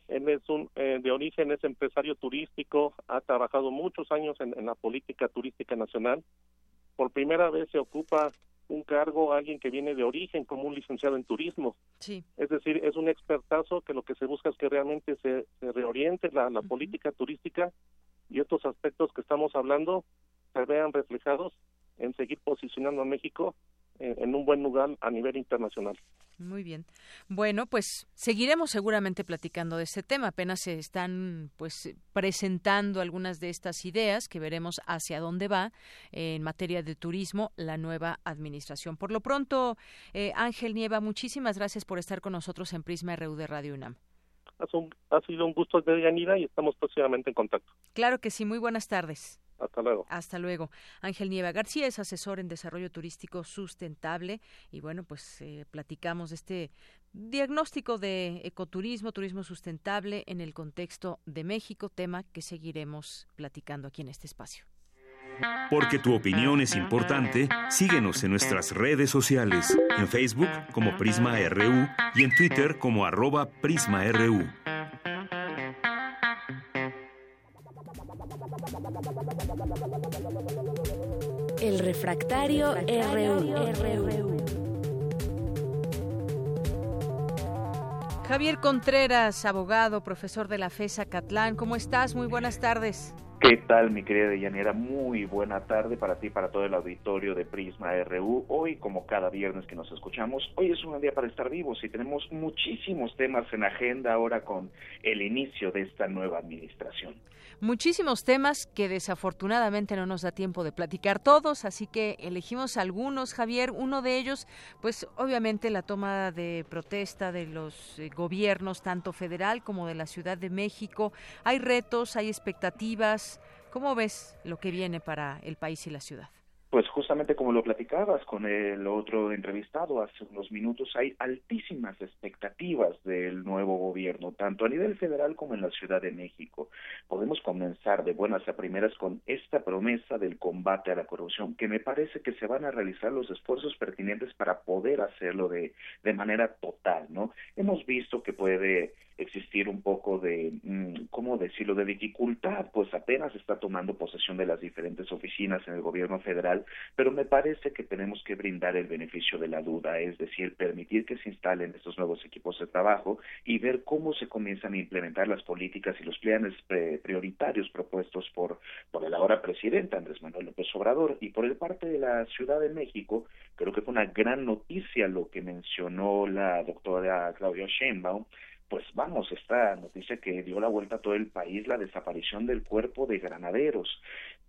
Él es un, eh, de origen es empresario turístico, ha trabajado muchos años en, la política turística nacional. Por primera vez se ocupa un cargo alguien que viene de origen como un licenciado en turismo. Sí. Es decir, es un expertazo que lo que se busca es que realmente se, reoriente la, política turística y estos aspectos que estamos hablando se vean reflejados en seguir posicionando a México en un buen lugar a nivel internacional. Muy bien. Bueno, pues seguiremos seguramente platicando de este tema. Apenas se están pues presentando algunas de estas ideas que veremos hacia dónde va en materia de turismo la nueva administración. Por lo pronto, eh, Ángel Nieva, muchísimas gracias por estar con nosotros en Prisma RU de Radio UNAM. Ha sido un gusto, Deyanira, y estamos próximamente en contacto. Claro que sí. Muy buenas tardes. Hasta luego. Hasta luego. Ángel Nieva García es asesor en desarrollo turístico sustentable y bueno, pues eh, platicamos de este diagnóstico de ecoturismo, turismo sustentable en el contexto de México, tema que seguiremos platicando aquí en este espacio. Porque tu opinión es importante, síguenos en nuestras redes sociales, en Facebook como Prisma RU y en Twitter como arroba PrismaRU. El refractario RU. Javier Contreras, abogado, profesor de la FESA Catlán, ¿cómo estás? Muy buenas tardes. ¿Qué tal, mi querida Deyanira? Muy buena tarde para ti, para todo el auditorio de Prisma RU. Hoy, como cada viernes que nos escuchamos, hoy es un día para estar vivos y tenemos muchísimos temas en agenda ahora con el inicio de esta nueva administración muchísimos temas que desafortunadamente no nos da tiempo de platicar todos, así que elegimos algunos, Javier. Uno de ellos, pues obviamente la toma de protesta de los eh, gobiernos, tanto federal como de la Ciudad de México. Hay retos, hay expectativas. ¿Cómo ves lo que viene para el país y la ciudad? Pues justamente como lo platicabas con el otro entrevistado hace unos minutos, hay altísimas expectativas del nuevo gobierno, tanto a nivel federal como en la Ciudad de México. Podemos comenzar de buenas a primeras con esta promesa del combate a la corrupción, que me parece que se van a realizar los esfuerzos pertinentes para poder hacerlo de, de manera total, ¿no? Hemos visto que puede existir un poco de, mm, ¿cómo decirlo?, de dificultad, pues apenas está tomando posesión de las diferentes oficinas en el gobierno federal, pero me parece que tenemos que brindar el beneficio de la duda, es decir, permitir que se instalen estos nuevos equipos de trabajo y ver cómo se comienzan a implementar las políticas y los planes prioritarios propuestos por, por el ahora presidente Andrés Manuel López Obrador. Y por el parte de la Ciudad de México, creo que fue una gran noticia lo que mencionó la doctora Claudia Sheinbaum, pues vamos, esta noticia que dio la vuelta a todo el país, la desaparición del cuerpo de granaderos.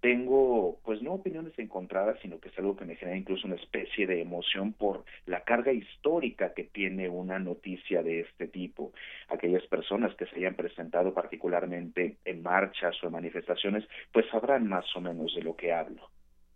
Tengo, pues no opiniones encontradas, sino que es algo que me genera incluso una especie de emoción por la carga histórica que tiene una noticia de este tipo. Aquellas personas que se hayan presentado particularmente en marchas o en manifestaciones, pues sabrán más o menos de lo que hablo.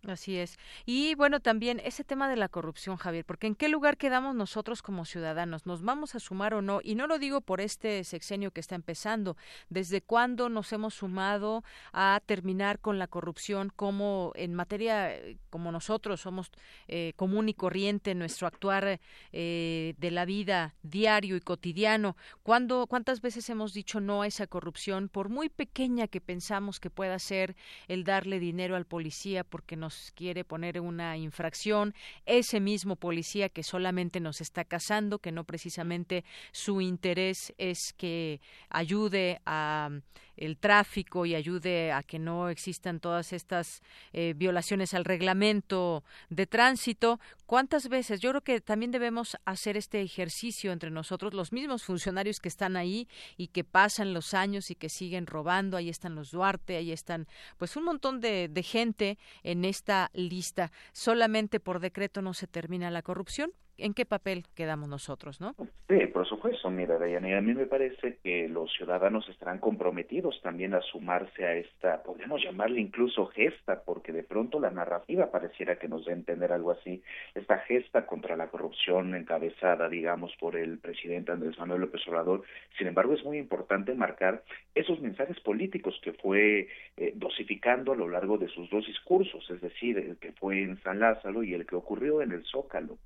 Así es. Y bueno, también ese tema de la corrupción, Javier, porque ¿en qué lugar quedamos nosotros como ciudadanos? ¿Nos vamos a sumar o no? Y no lo digo por este sexenio que está empezando. ¿Desde cuándo nos hemos sumado a terminar con la corrupción como en materia, eh, como nosotros somos eh, común y corriente en nuestro actuar eh, de la vida diario y cotidiano? ¿Cuándo, ¿Cuántas veces hemos dicho no a esa corrupción, por muy pequeña que pensamos que pueda ser el darle dinero al policía porque nos quiere poner una infracción, ese mismo policía que solamente nos está casando, que no precisamente su interés es que ayude a el tráfico y ayude a que no existan todas estas eh, violaciones al reglamento de tránsito. ¿Cuántas veces? Yo creo que también debemos hacer este ejercicio entre nosotros, los mismos funcionarios que están ahí y que pasan los años y que siguen robando. Ahí están los Duarte, ahí están pues un montón de, de gente en esta lista. Solamente por decreto no se termina la corrupción en qué papel quedamos nosotros, ¿no? Sí, por supuesto, mira, Dayana, a mí me parece que los ciudadanos estarán comprometidos también a sumarse a esta, podemos llamarle incluso gesta, porque de pronto la narrativa pareciera que nos dé a entender algo así, esta gesta contra la corrupción encabezada, digamos, por el presidente Andrés Manuel López Obrador. Sin embargo, es muy importante marcar esos mensajes políticos que fue eh, dosificando a lo largo de sus dos discursos, es decir, el que fue en San Lázaro y el que ocurrió en el Zócalo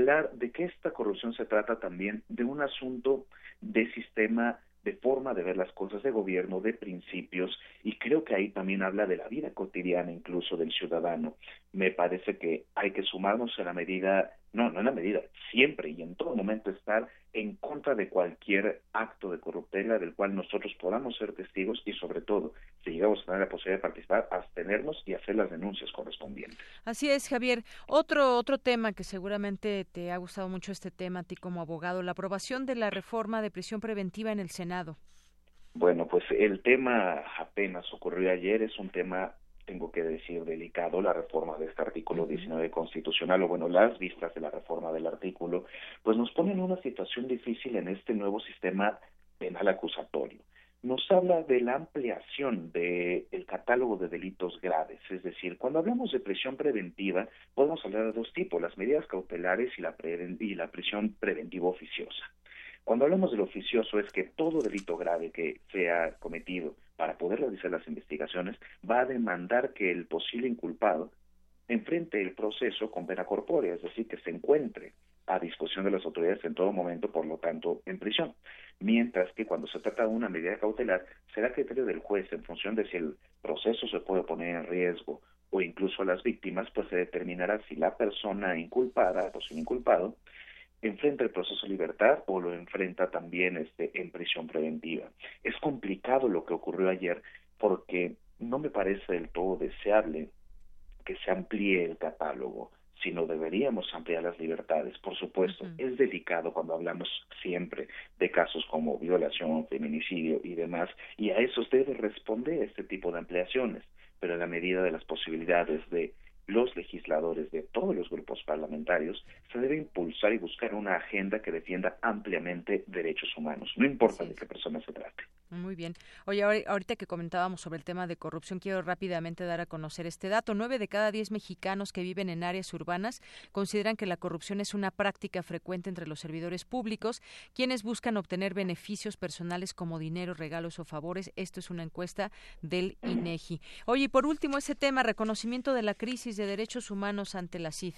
hablar de que esta corrupción se trata también de un asunto de sistema de forma de ver las cosas de gobierno, de principios, y creo que ahí también habla de la vida cotidiana incluso del ciudadano. Me parece que hay que sumarnos a la medida no, no en la medida, siempre y en todo momento estar en contra de cualquier acto de corruptela del cual nosotros podamos ser testigos y sobre todo, si llegamos a tener la posibilidad de participar, abstenernos y hacer las denuncias correspondientes. Así es, Javier. Otro otro tema que seguramente te ha gustado mucho este tema a ti como abogado, la aprobación de la reforma de prisión preventiva en el Senado. Bueno, pues el tema apenas ocurrió ayer, es un tema tengo que decir, delicado la reforma de este artículo 19 constitucional, o bueno, las vistas de la reforma del artículo, pues nos ponen en una situación difícil en este nuevo sistema penal acusatorio. Nos habla de la ampliación del catálogo de delitos graves, es decir, cuando hablamos de prisión preventiva, podemos hablar de dos tipos, las medidas cautelares y la, y la prisión preventiva oficiosa. Cuando hablamos del oficioso es que todo delito grave que sea cometido para poder realizar las investigaciones, va a demandar que el posible inculpado enfrente el proceso con pena corpórea, es decir, que se encuentre a disposición de las autoridades en todo momento, por lo tanto, en prisión. Mientras que cuando se trata de una medida cautelar, será criterio del juez en función de si el proceso se puede poner en riesgo o incluso a las víctimas, pues se determinará si la persona inculpada, sin inculpado, enfrenta el proceso de libertad o lo enfrenta también este, en prisión preventiva. Es complicado lo que ocurrió ayer porque no me parece del todo deseable que se amplíe el catálogo, sino deberíamos ampliar las libertades. Por supuesto, es delicado cuando hablamos siempre de casos como violación, feminicidio y demás, y a eso debe responder este tipo de ampliaciones, pero en la medida de las posibilidades de los legisladores de todos los grupos parlamentarios se debe impulsar y buscar una agenda que defienda ampliamente derechos humanos, no importa de qué persona se trate. Muy bien. Oye, ahorita que comentábamos sobre el tema de corrupción, quiero rápidamente dar a conocer este dato. Nueve de cada diez mexicanos que viven en áreas urbanas consideran que la corrupción es una práctica frecuente entre los servidores públicos, quienes buscan obtener beneficios personales como dinero, regalos o favores. Esto es una encuesta del INEGI. Oye, y por último, ese tema, reconocimiento de la crisis de derechos humanos ante la CID,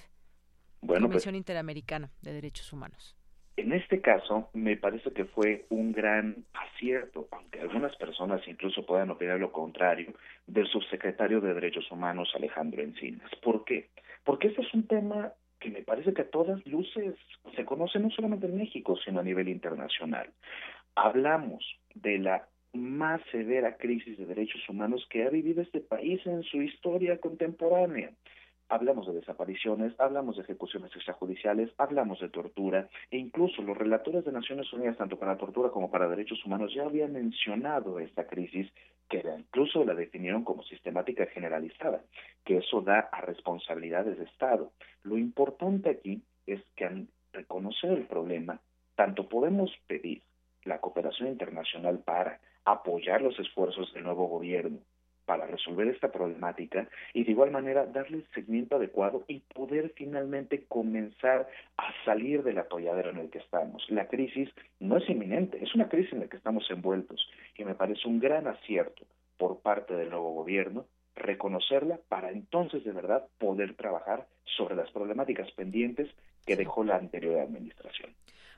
bueno, pues Comisión Interamericana de Derechos Humanos. En este caso, me parece que fue un gran acierto, aunque algunas personas incluso puedan opinar lo contrario, del subsecretario de Derechos Humanos Alejandro Encinas. ¿Por qué? Porque este es un tema que me parece que a todas luces se conoce no solamente en México, sino a nivel internacional. Hablamos de la más severa crisis de derechos humanos que ha vivido este país en su historia contemporánea hablamos de desapariciones, hablamos de ejecuciones extrajudiciales, hablamos de tortura e incluso los relatores de Naciones Unidas, tanto para tortura como para derechos humanos, ya habían mencionado esta crisis que incluso la definieron como sistemática generalizada, que eso da a responsabilidades de Estado. Lo importante aquí es que al reconocer el problema, tanto podemos pedir la cooperación internacional para apoyar los esfuerzos del nuevo gobierno, para resolver esta problemática y de igual manera darle el seguimiento adecuado y poder finalmente comenzar a salir del atolladero en el que estamos. La crisis no es inminente, es una crisis en la que estamos envueltos y me parece un gran acierto por parte del nuevo gobierno reconocerla para entonces de verdad poder trabajar sobre las problemáticas pendientes que dejó la anterior administración.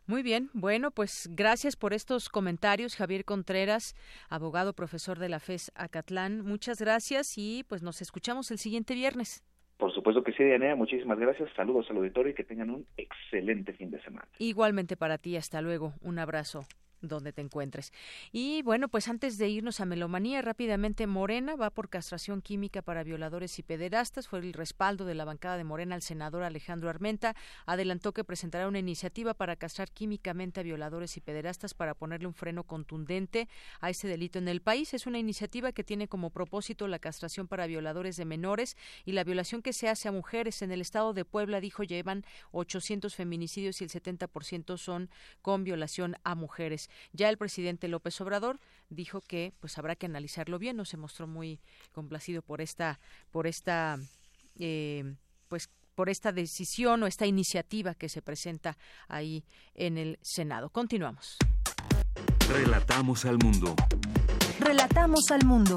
Muy bien, bueno, pues gracias por estos comentarios, Javier Contreras, abogado, profesor de la FES Acatlán. Muchas gracias y pues nos escuchamos el siguiente viernes. Por supuesto que sí, Diana. Muchísimas gracias. Saludos al auditorio y que tengan un excelente fin de semana. Igualmente para ti. Hasta luego. Un abrazo donde te encuentres. Y bueno, pues antes de irnos a melomanía, rápidamente Morena va por castración química para violadores y pederastas. Fue el respaldo de la bancada de Morena al senador Alejandro Armenta. Adelantó que presentará una iniciativa para castrar químicamente a violadores y pederastas para ponerle un freno contundente a ese delito en el país. Es una iniciativa que tiene como propósito la castración para violadores de menores y la violación que se hace a mujeres. En el estado de Puebla, dijo, llevan 800 feminicidios y el 70% son con violación a mujeres. Ya el presidente López Obrador dijo que pues habrá que analizarlo bien, no se mostró muy complacido por esta por esta eh, pues por esta decisión o esta iniciativa que se presenta ahí en el Senado. Continuamos. Relatamos al mundo. Relatamos al mundo.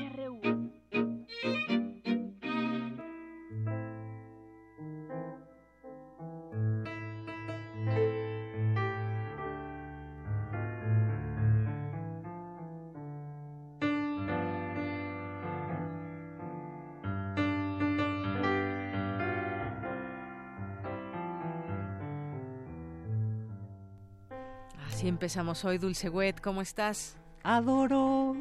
Empezamos hoy, Dulce Wet. ¿Cómo estás? Adoro.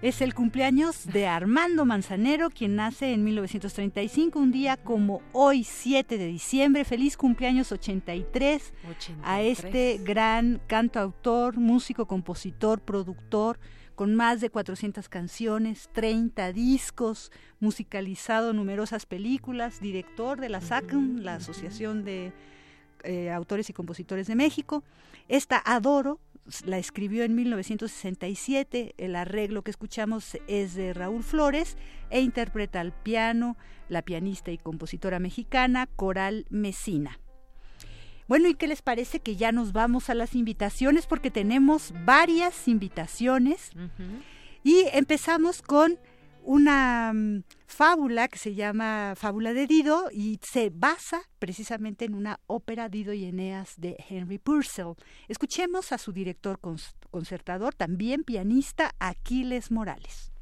Es el cumpleaños de Armando Manzanero, quien nace en 1935, un día como hoy, 7 de diciembre. Feliz cumpleaños 83, 83. a este gran cantautor, músico, compositor, productor, con más de 400 canciones, 30 discos, musicalizado numerosas películas, director de la SACM, la Asociación de eh, Autores y Compositores de México. Esta Adoro la escribió en 1967, el arreglo que escuchamos es de Raúl Flores e interpreta al piano la pianista y compositora mexicana Coral Mesina. Bueno, ¿y qué les parece que ya nos vamos a las invitaciones? Porque tenemos varias invitaciones. Y empezamos con una mm, fábula que se llama Fábula de Dido y se basa precisamente en una ópera Dido y Eneas de Henry Purcell. Escuchemos a su director concertador, también pianista, Aquiles Morales.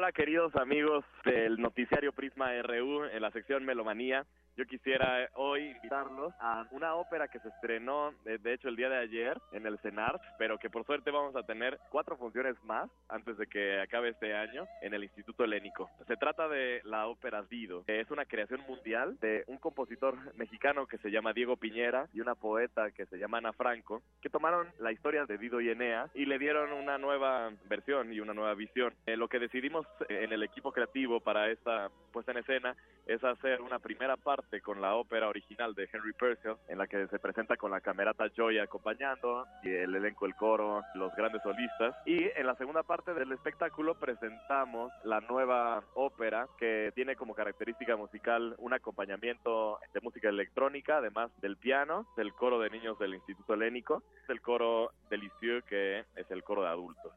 Hola queridos amigos del noticiario Prisma RU en la sección Melomanía. Yo quisiera hoy invitarlos a una ópera que se estrenó, eh, de hecho, el día de ayer en el CENAR, pero que por suerte vamos a tener cuatro funciones más antes de que acabe este año en el Instituto Helénico. Se trata de la ópera Dido, que es una creación mundial de un compositor mexicano que se llama Diego Piñera y una poeta que se llama Ana Franco, que tomaron la historia de Dido y Enea y le dieron una nueva versión y una nueva visión. Eh, lo que decidimos en el equipo creativo para esta puesta en escena es hacer una primera parte con la ópera original de Henry Purcell, en la que se presenta con la camerata Joy acompañando, y el elenco, el coro, los grandes solistas. Y en la segunda parte del espectáculo presentamos la nueva ópera, que tiene como característica musical un acompañamiento de música electrónica, además del piano, del coro de niños del Instituto Helénico, del coro de Lisieux, que es el coro de adultos.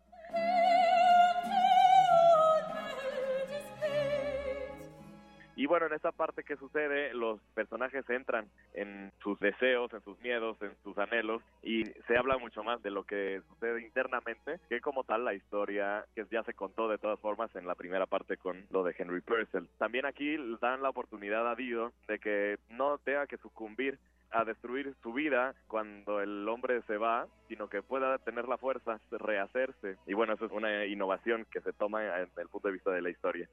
Y bueno, en esa parte que sucede, los personajes entran en sus deseos, en sus miedos, en sus anhelos y se habla mucho más de lo que sucede internamente que como tal la historia que ya se contó de todas formas en la primera parte con lo de Henry Purcell. También aquí dan la oportunidad a Dido de que no tenga que sucumbir a destruir su vida cuando el hombre se va, sino que pueda tener la fuerza de rehacerse. Y bueno, eso es una innovación que se toma desde el punto de vista de la historia.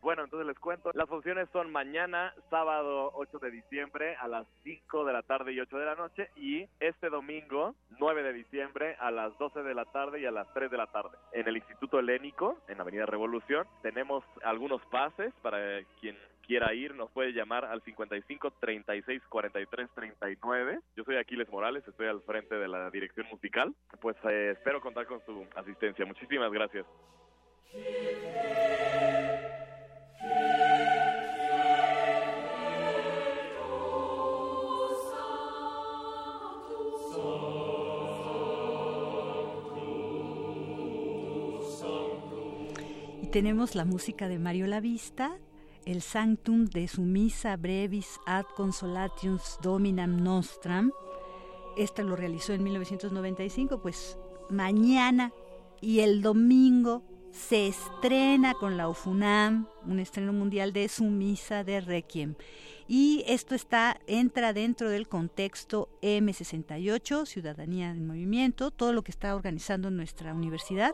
Bueno, entonces les cuento. Las funciones son mañana, sábado 8 de diciembre, a las 5 de la tarde y 8 de la noche. Y este domingo, 9 de diciembre, a las 12 de la tarde y a las 3 de la tarde. En el Instituto Helénico, en Avenida Revolución, tenemos algunos pases para quien quiera ir, nos puede llamar al 55 36 43 39. Yo soy Aquiles Morales, estoy al frente de la dirección musical. Pues eh, espero contar con su asistencia. Muchísimas gracias. Tenemos la música de Mario Lavista, el Sanctum de su misa brevis ad consolatius dominam nostram. Este lo realizó en 1995, pues mañana y el domingo se estrena con la UFUNAM, un estreno mundial de su misa de Requiem. Y esto está, entra dentro del contexto M68, Ciudadanía en Movimiento, todo lo que está organizando nuestra universidad,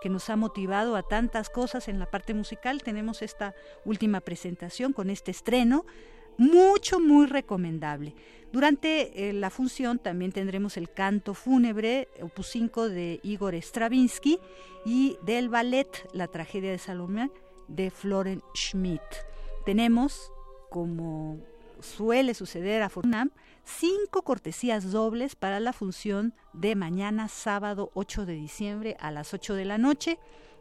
que nos ha motivado a tantas cosas en la parte musical. Tenemos esta última presentación con este estreno mucho, muy recomendable. Durante eh, la función también tendremos el canto fúnebre, opus 5 de Igor Stravinsky y del ballet La tragedia de Salomé de Florent Schmidt. Tenemos, como suele suceder a Fornam, cinco cortesías dobles para la función de mañana sábado 8 de diciembre a las 8 de la noche.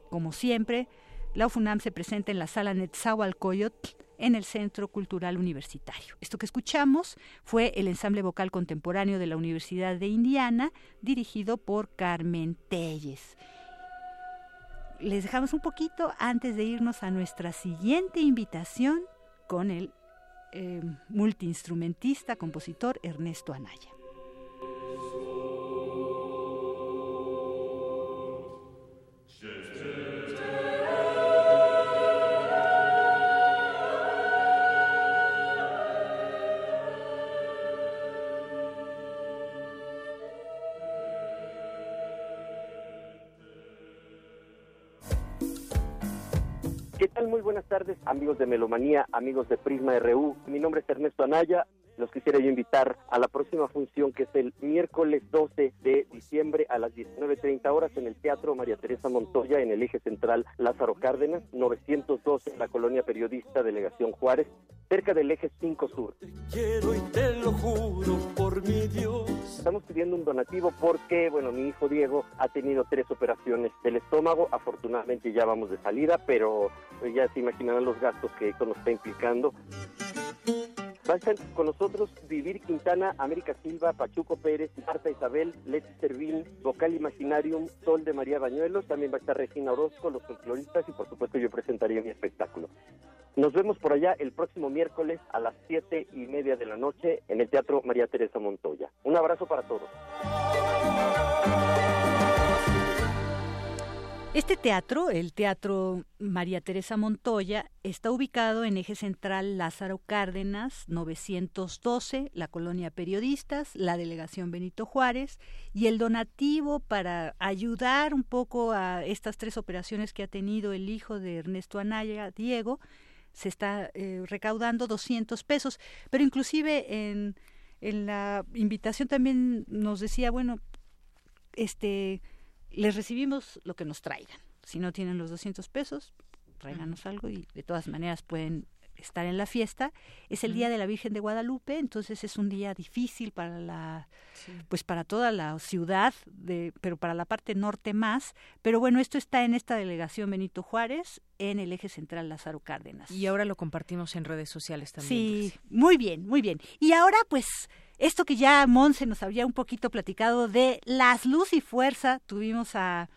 Como siempre, la UFUNAM se presenta en la sala Netzahualcoyotl en el Centro Cultural Universitario. Esto que escuchamos fue el ensamble vocal contemporáneo de la Universidad de Indiana, dirigido por Carmen Telles. Les dejamos un poquito antes de irnos a nuestra siguiente invitación con el eh, multiinstrumentista, compositor Ernesto Anaya. Buenas tardes, amigos de Melomanía, amigos de Prisma RU. Mi nombre es Ernesto Anaya los quisiera yo invitar a la próxima función que es el miércoles 12 de diciembre a las 19.30 horas en el Teatro María Teresa Montoya en el eje central Lázaro Cárdenas, 912 en la colonia periodista Delegación Juárez, cerca del eje 5 Sur. Quiero y te lo juro Estamos pidiendo un donativo porque, bueno, mi hijo Diego ha tenido tres operaciones del estómago, afortunadamente ya vamos de salida, pero ya se imaginarán los gastos que esto nos está implicando. Va a estar con nosotros Vivir Quintana, América Silva, Pachuco Pérez, Marta Isabel, Leti Servín, Vocal Imaginarium, Sol de María Bañuelos, también va a estar Regina Orozco, los folcloristas y por supuesto yo presentaría mi espectáculo. Nos vemos por allá el próximo miércoles a las siete y media de la noche en el Teatro María Teresa Montoya. Un abrazo para todos. Este teatro, el Teatro María Teresa Montoya, está ubicado en eje central Lázaro Cárdenas, 912, la colonia Periodistas, la delegación Benito Juárez, y el donativo para ayudar un poco a estas tres operaciones que ha tenido el hijo de Ernesto Anaya, Diego, se está eh, recaudando 200 pesos, pero inclusive en, en la invitación también nos decía, bueno, este les recibimos lo que nos traigan. Si no tienen los 200 pesos, tráiganos algo y de todas maneras pueden estar en la fiesta. Es el día de la Virgen de Guadalupe, entonces es un día difícil para la, pues para toda la ciudad, de, pero para la parte norte más. Pero bueno, esto está en esta delegación Benito Juárez, en el eje central Lázaro Cárdenas. Y ahora lo compartimos en redes sociales también. Sí, muy bien, muy bien. Y ahora pues esto que ya Monse nos había un poquito platicado de las luz y fuerza, tuvimos a,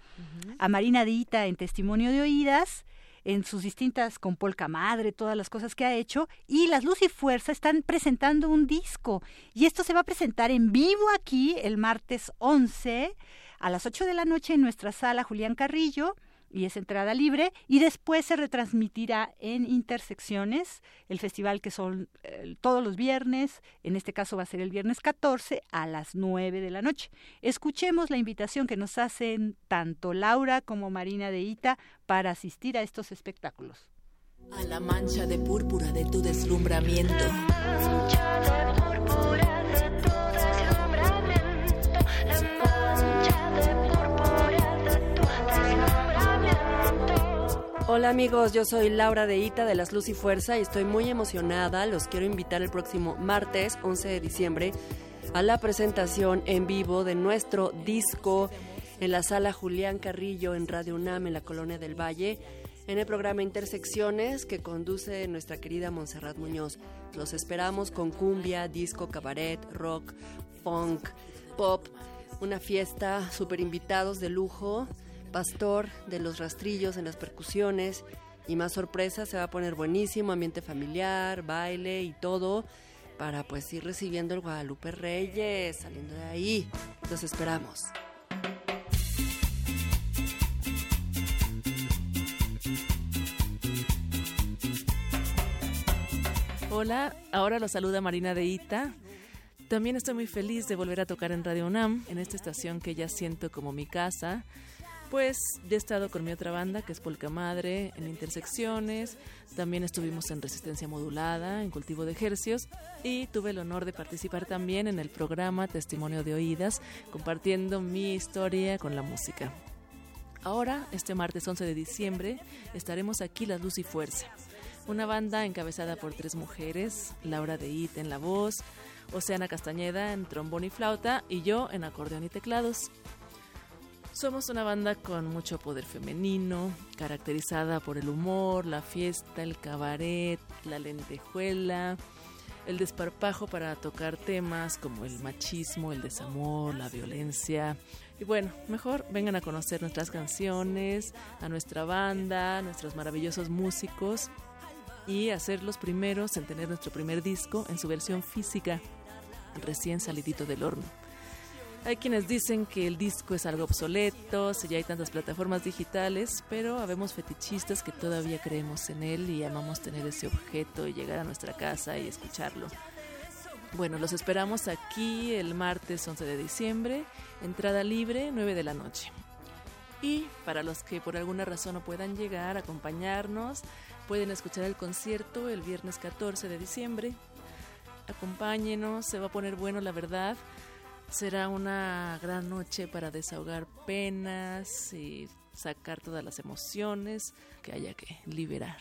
a Marina Dita en testimonio de oídas, en sus distintas con Polka Madre, todas las cosas que ha hecho, y las Luz y Fuerza están presentando un disco, y esto se va a presentar en vivo aquí el martes 11 a las 8 de la noche en nuestra sala Julián Carrillo, y es entrada libre y después se retransmitirá en Intersecciones, el festival que son eh, todos los viernes, en este caso va a ser el viernes 14 a las 9 de la noche. Escuchemos la invitación que nos hacen tanto Laura como Marina de Ita para asistir a estos espectáculos. A la mancha de púrpura de tu deslumbramiento. Hola amigos, yo soy Laura de Ita de Las Luz y Fuerza y estoy muy emocionada. Los quiero invitar el próximo martes 11 de diciembre a la presentación en vivo de nuestro disco en la sala Julián Carrillo en Radio UNAM en la Colonia del Valle en el programa Intersecciones que conduce nuestra querida Montserrat Muñoz. Los esperamos con cumbia, disco, cabaret, rock, funk, pop, una fiesta, super invitados de lujo Pastor de los rastrillos en las percusiones y más sorpresas, se va a poner buenísimo, ambiente familiar, baile y todo para pues ir recibiendo el Guadalupe Reyes, saliendo de ahí. Los esperamos. Hola, ahora los saluda Marina de Ita. También estoy muy feliz de volver a tocar en Radio UNAM, en esta estación que ya siento como mi casa. Pues ya he estado con mi otra banda, que es Polka Madre, en Intersecciones. También estuvimos en Resistencia Modulada, en Cultivo de Ejercios. Y tuve el honor de participar también en el programa Testimonio de Oídas, compartiendo mi historia con la música. Ahora, este martes 11 de diciembre, estaremos aquí Las Luz y Fuerza. Una banda encabezada por tres mujeres, Laura de It en la voz, Oceana Castañeda en trombón y flauta y yo en acordeón y teclados. Somos una banda con mucho poder femenino, caracterizada por el humor, la fiesta, el cabaret, la lentejuela, el desparpajo para tocar temas como el machismo, el desamor, la violencia. Y bueno, mejor vengan a conocer nuestras canciones, a nuestra banda, nuestros maravillosos músicos y a ser los primeros en tener nuestro primer disco en su versión física, recién salidito del horno. Hay quienes dicen que el disco es algo obsoleto, si ya hay tantas plataformas digitales, pero habemos fetichistas que todavía creemos en él y amamos tener ese objeto y llegar a nuestra casa y escucharlo. Bueno, los esperamos aquí el martes 11 de diciembre, entrada libre, 9 de la noche. Y para los que por alguna razón no puedan llegar acompañarnos, pueden escuchar el concierto el viernes 14 de diciembre. Acompáñenos, se va a poner bueno la verdad. Será una gran noche para desahogar penas y sacar todas las emociones que haya que liberar.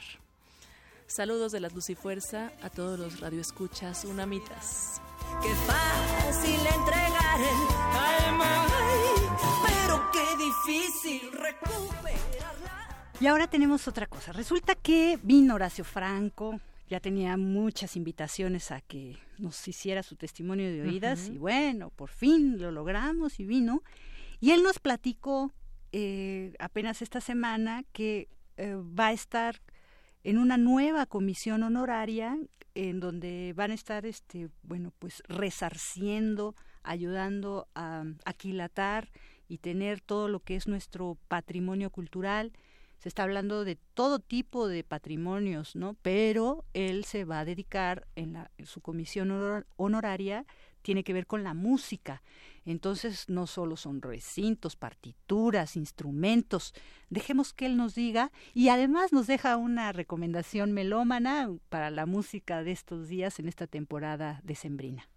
Saludos de la Luz y Fuerza a todos los radioescuchas unamitas. Qué fácil entregar el alma, pero qué difícil recuperarla. Y ahora tenemos otra cosa. Resulta que vino Horacio Franco, ya tenía muchas invitaciones a que nos hiciera su testimonio de oídas y bueno, por fin lo logramos y vino. Y él nos platicó eh, apenas esta semana que eh, va a estar en una nueva comisión honoraria en donde van a estar este bueno pues resarciendo ayudando a aquilatar y tener todo lo que es nuestro patrimonio cultural se está hablando de todo tipo de patrimonios no pero él se va a dedicar en, la, su comisión honoraria tiene que ver con la música. Entonces no solo son recintos, partituras, instrumentos. Dejemos que él nos diga y además nos deja una recomendación melómana para la música de estos días en esta temporada decembrina.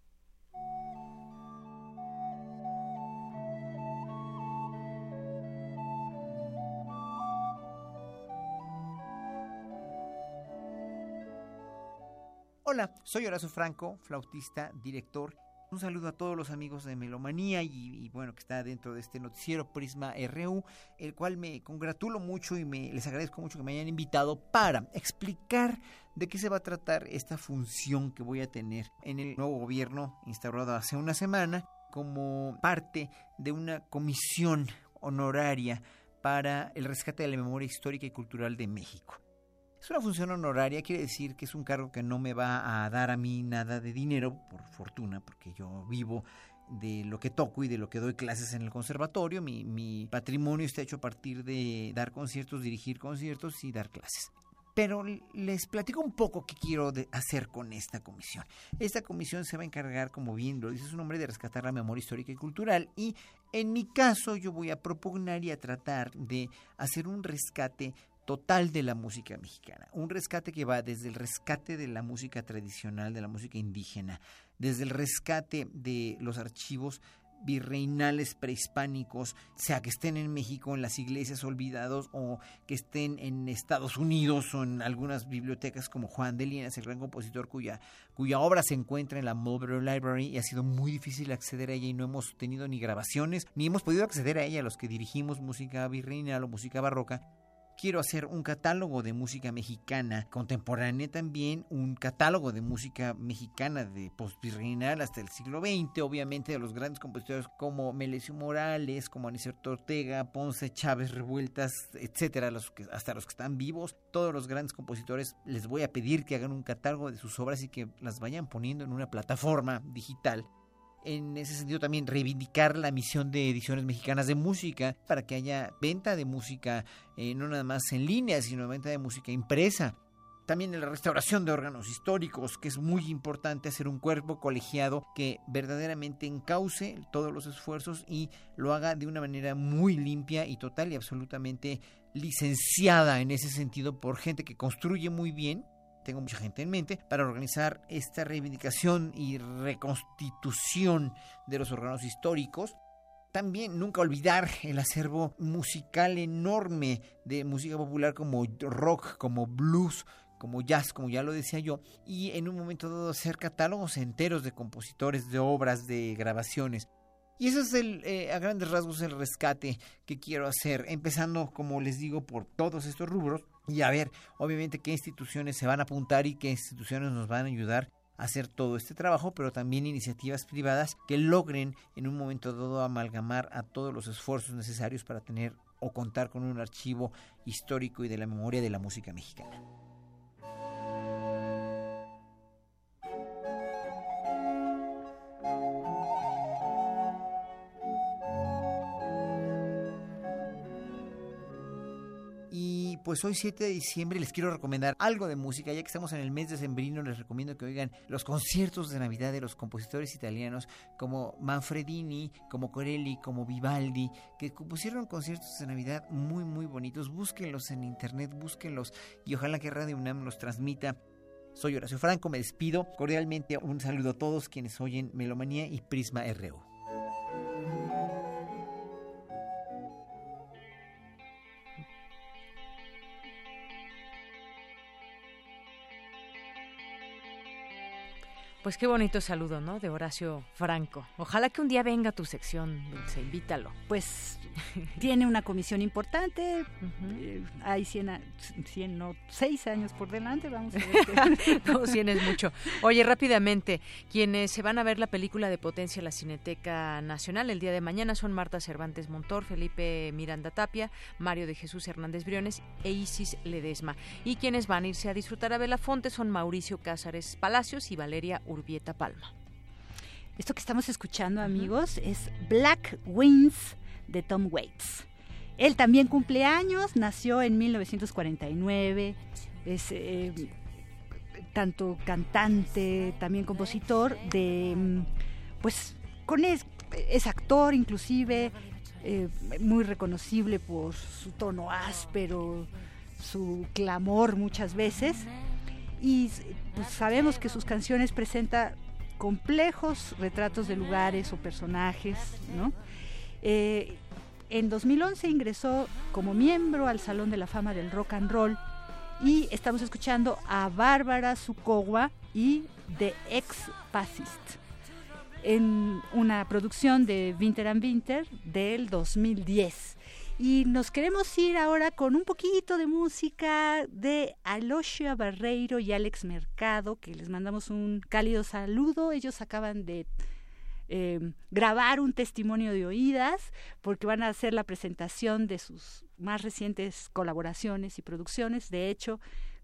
Hola, soy Horacio Franco, flautista, director un saludo a todos los amigos de Melomanía y, bueno, que está dentro de este noticiero Prisma RU, el cual me congratulo mucho y me, les agradezco mucho que me hayan invitado para explicar de qué se va a tratar esta función que voy a tener en el nuevo gobierno instaurado hace una semana como parte de una comisión honoraria para el rescate de la memoria histórica y cultural de México. Es una función honoraria, quiere decir que es un cargo que no me va a dar a mí nada de dinero, por fortuna, porque yo vivo de lo que toco y de lo que doy clases en el conservatorio. Mi, patrimonio está hecho a partir de dar conciertos, dirigir conciertos y dar clases. Pero les platico un poco qué quiero hacer con esta comisión. Esta comisión se va a encargar, como bien lo dice su nombre, de rescatar la memoria histórica y cultural. Y en mi caso yo voy a propugnar y a tratar de hacer un rescate total de la música mexicana. Un rescate que va desde el rescate de la música tradicional, de la música indígena, desde el rescate de los archivos virreinales prehispánicos, sea que estén en México en las iglesias olvidados o que estén en Estados Unidos o en algunas bibliotecas como Juan de Lienas, el gran compositor cuya, cuya obra se encuentra en la Mulberry Library y ha sido muy difícil acceder a ella y no hemos tenido ni grabaciones ni hemos podido acceder a ella los que dirigimos música virreinal o música barroca quiero hacer un catálogo de música mexicana contemporánea también, un catálogo de música mexicana de postvirreinal hasta el siglo XX, obviamente de los grandes compositores como Melesio Morales, como Aniceto Ortega, Ponce, Chávez, Revueltas, etcétera, los que, hasta los que están vivos, todos los grandes compositores les voy a pedir que hagan un catálogo de sus obras y que las vayan poniendo en una plataforma digital en ese sentido también reivindicar la misión de ediciones mexicanas de música para que haya venta de música eh, no nada más en línea, sino venta de música impresa. También en la restauración de órganos históricos, que es muy importante hacer un cuerpo colegiado que verdaderamente encauce todos los esfuerzos y lo haga de una manera muy limpia y total y absolutamente licenciada en ese sentido por gente que construye muy bien tengo mucha gente en mente, para organizar esta reivindicación y reconstitución de los órganos históricos. También nunca olvidar el acervo musical enorme de música popular como rock, como blues, como jazz, como ya lo decía yo, y en un momento dado hacer catálogos enteros de compositores, de obras, de grabaciones. Y ese es el, eh, a grandes rasgos el rescate que quiero hacer, empezando, como les digo, por todos estos rubros, y a ver, obviamente, qué instituciones se van a apuntar y qué instituciones nos van a ayudar a hacer todo este trabajo, pero también iniciativas privadas que logren en un momento dado amalgamar a todos los esfuerzos necesarios para tener o contar con un archivo histórico y de la memoria de la música mexicana. Pues hoy 7 de diciembre les quiero recomendar algo de música, ya que estamos en el mes de sembrino, les recomiendo que oigan los conciertos de Navidad de los compositores italianos como Manfredini, como Corelli, como Vivaldi, que compusieron conciertos de Navidad muy muy bonitos. Búsquenlos en internet, búsquenlos y ojalá que Radio UNAM los transmita soy Horacio Franco, me despido cordialmente. Un saludo a todos quienes oyen Melomanía y Prisma RU. Pues qué bonito saludo, ¿no? De Horacio Franco. Ojalá que un día venga a tu sección, Dulce, invítalo. Pues tiene una comisión importante, eh, hay 100, 100, no, 6 años por delante, vamos a ver. no, 100 es mucho. Oye, rápidamente, quienes se van a ver la película de Potencia la Cineteca Nacional el día de mañana son Marta Cervantes Montor, Felipe Miranda Tapia, Mario de Jesús Hernández Briones e Isis Ledesma. Y quienes van a irse a disfrutar a Belafonte son Mauricio Cázares Palacios y Valeria Urbieta Palma. Esto que estamos escuchando, amigos, es Black Wings de Tom Waits. Él también cumple años, nació en 1949, es eh, tanto cantante, también compositor, de, mm, pues, con es, es actor inclusive, eh, muy reconocible por su tono áspero, su clamor muchas veces y pues, sabemos que sus canciones presentan complejos retratos de lugares o personajes, ¿no? Eh, en 2011 ingresó como miembro al Salón de la Fama del Rock and Roll y estamos escuchando a Bárbara Sukowa y The Ex Bassist en una producción de Winter and Winter del 2010. Y nos queremos ir ahora con un poquito de música de Alosia Barreiro y Alex Mercado, que les mandamos un cálido saludo. Ellos acaban de eh, grabar un testimonio de oídas porque van a hacer la presentación de sus más recientes colaboraciones y producciones. De hecho,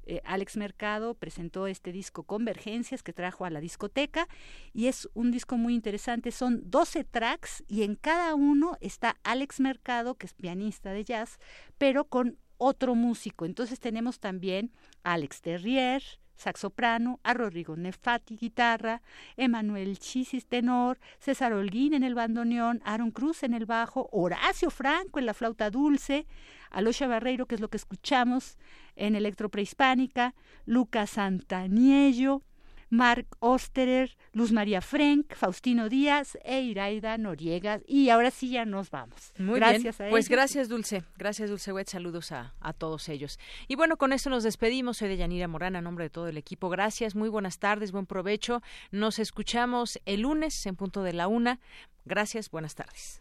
eh, Alex Mercado presentó este disco Convergencias que trajo a la discoteca y es un disco muy interesante. Son 12 tracks y en cada uno está Alex Mercado, que es pianista de jazz, pero con otro músico. Entonces tenemos también a Alex Terrier, saxoprano, a Rodrigo Nefati, guitarra, Emanuel Chisis, tenor, César Holguín en el bandoneón, Aaron Cruz en el bajo, Horacio Franco en la flauta dulce, Alosha Barreiro, que es lo que escuchamos en Electro Prehispánica, Lucas Santaniello, Mark Osterer, Luz María Frank, Faustino Díaz e Iraida Noriega. Y ahora sí ya nos vamos. Muy gracias bien. pues gracias, Dulce. Gracias, Dulce Wet. Saludos a, a, todos ellos. Y bueno, con esto nos despedimos. Soy de Yanira Morán, a nombre de todo el equipo. Gracias, muy buenas tardes, buen provecho. Nos escuchamos el lunes en punto de la una. Gracias, buenas tardes.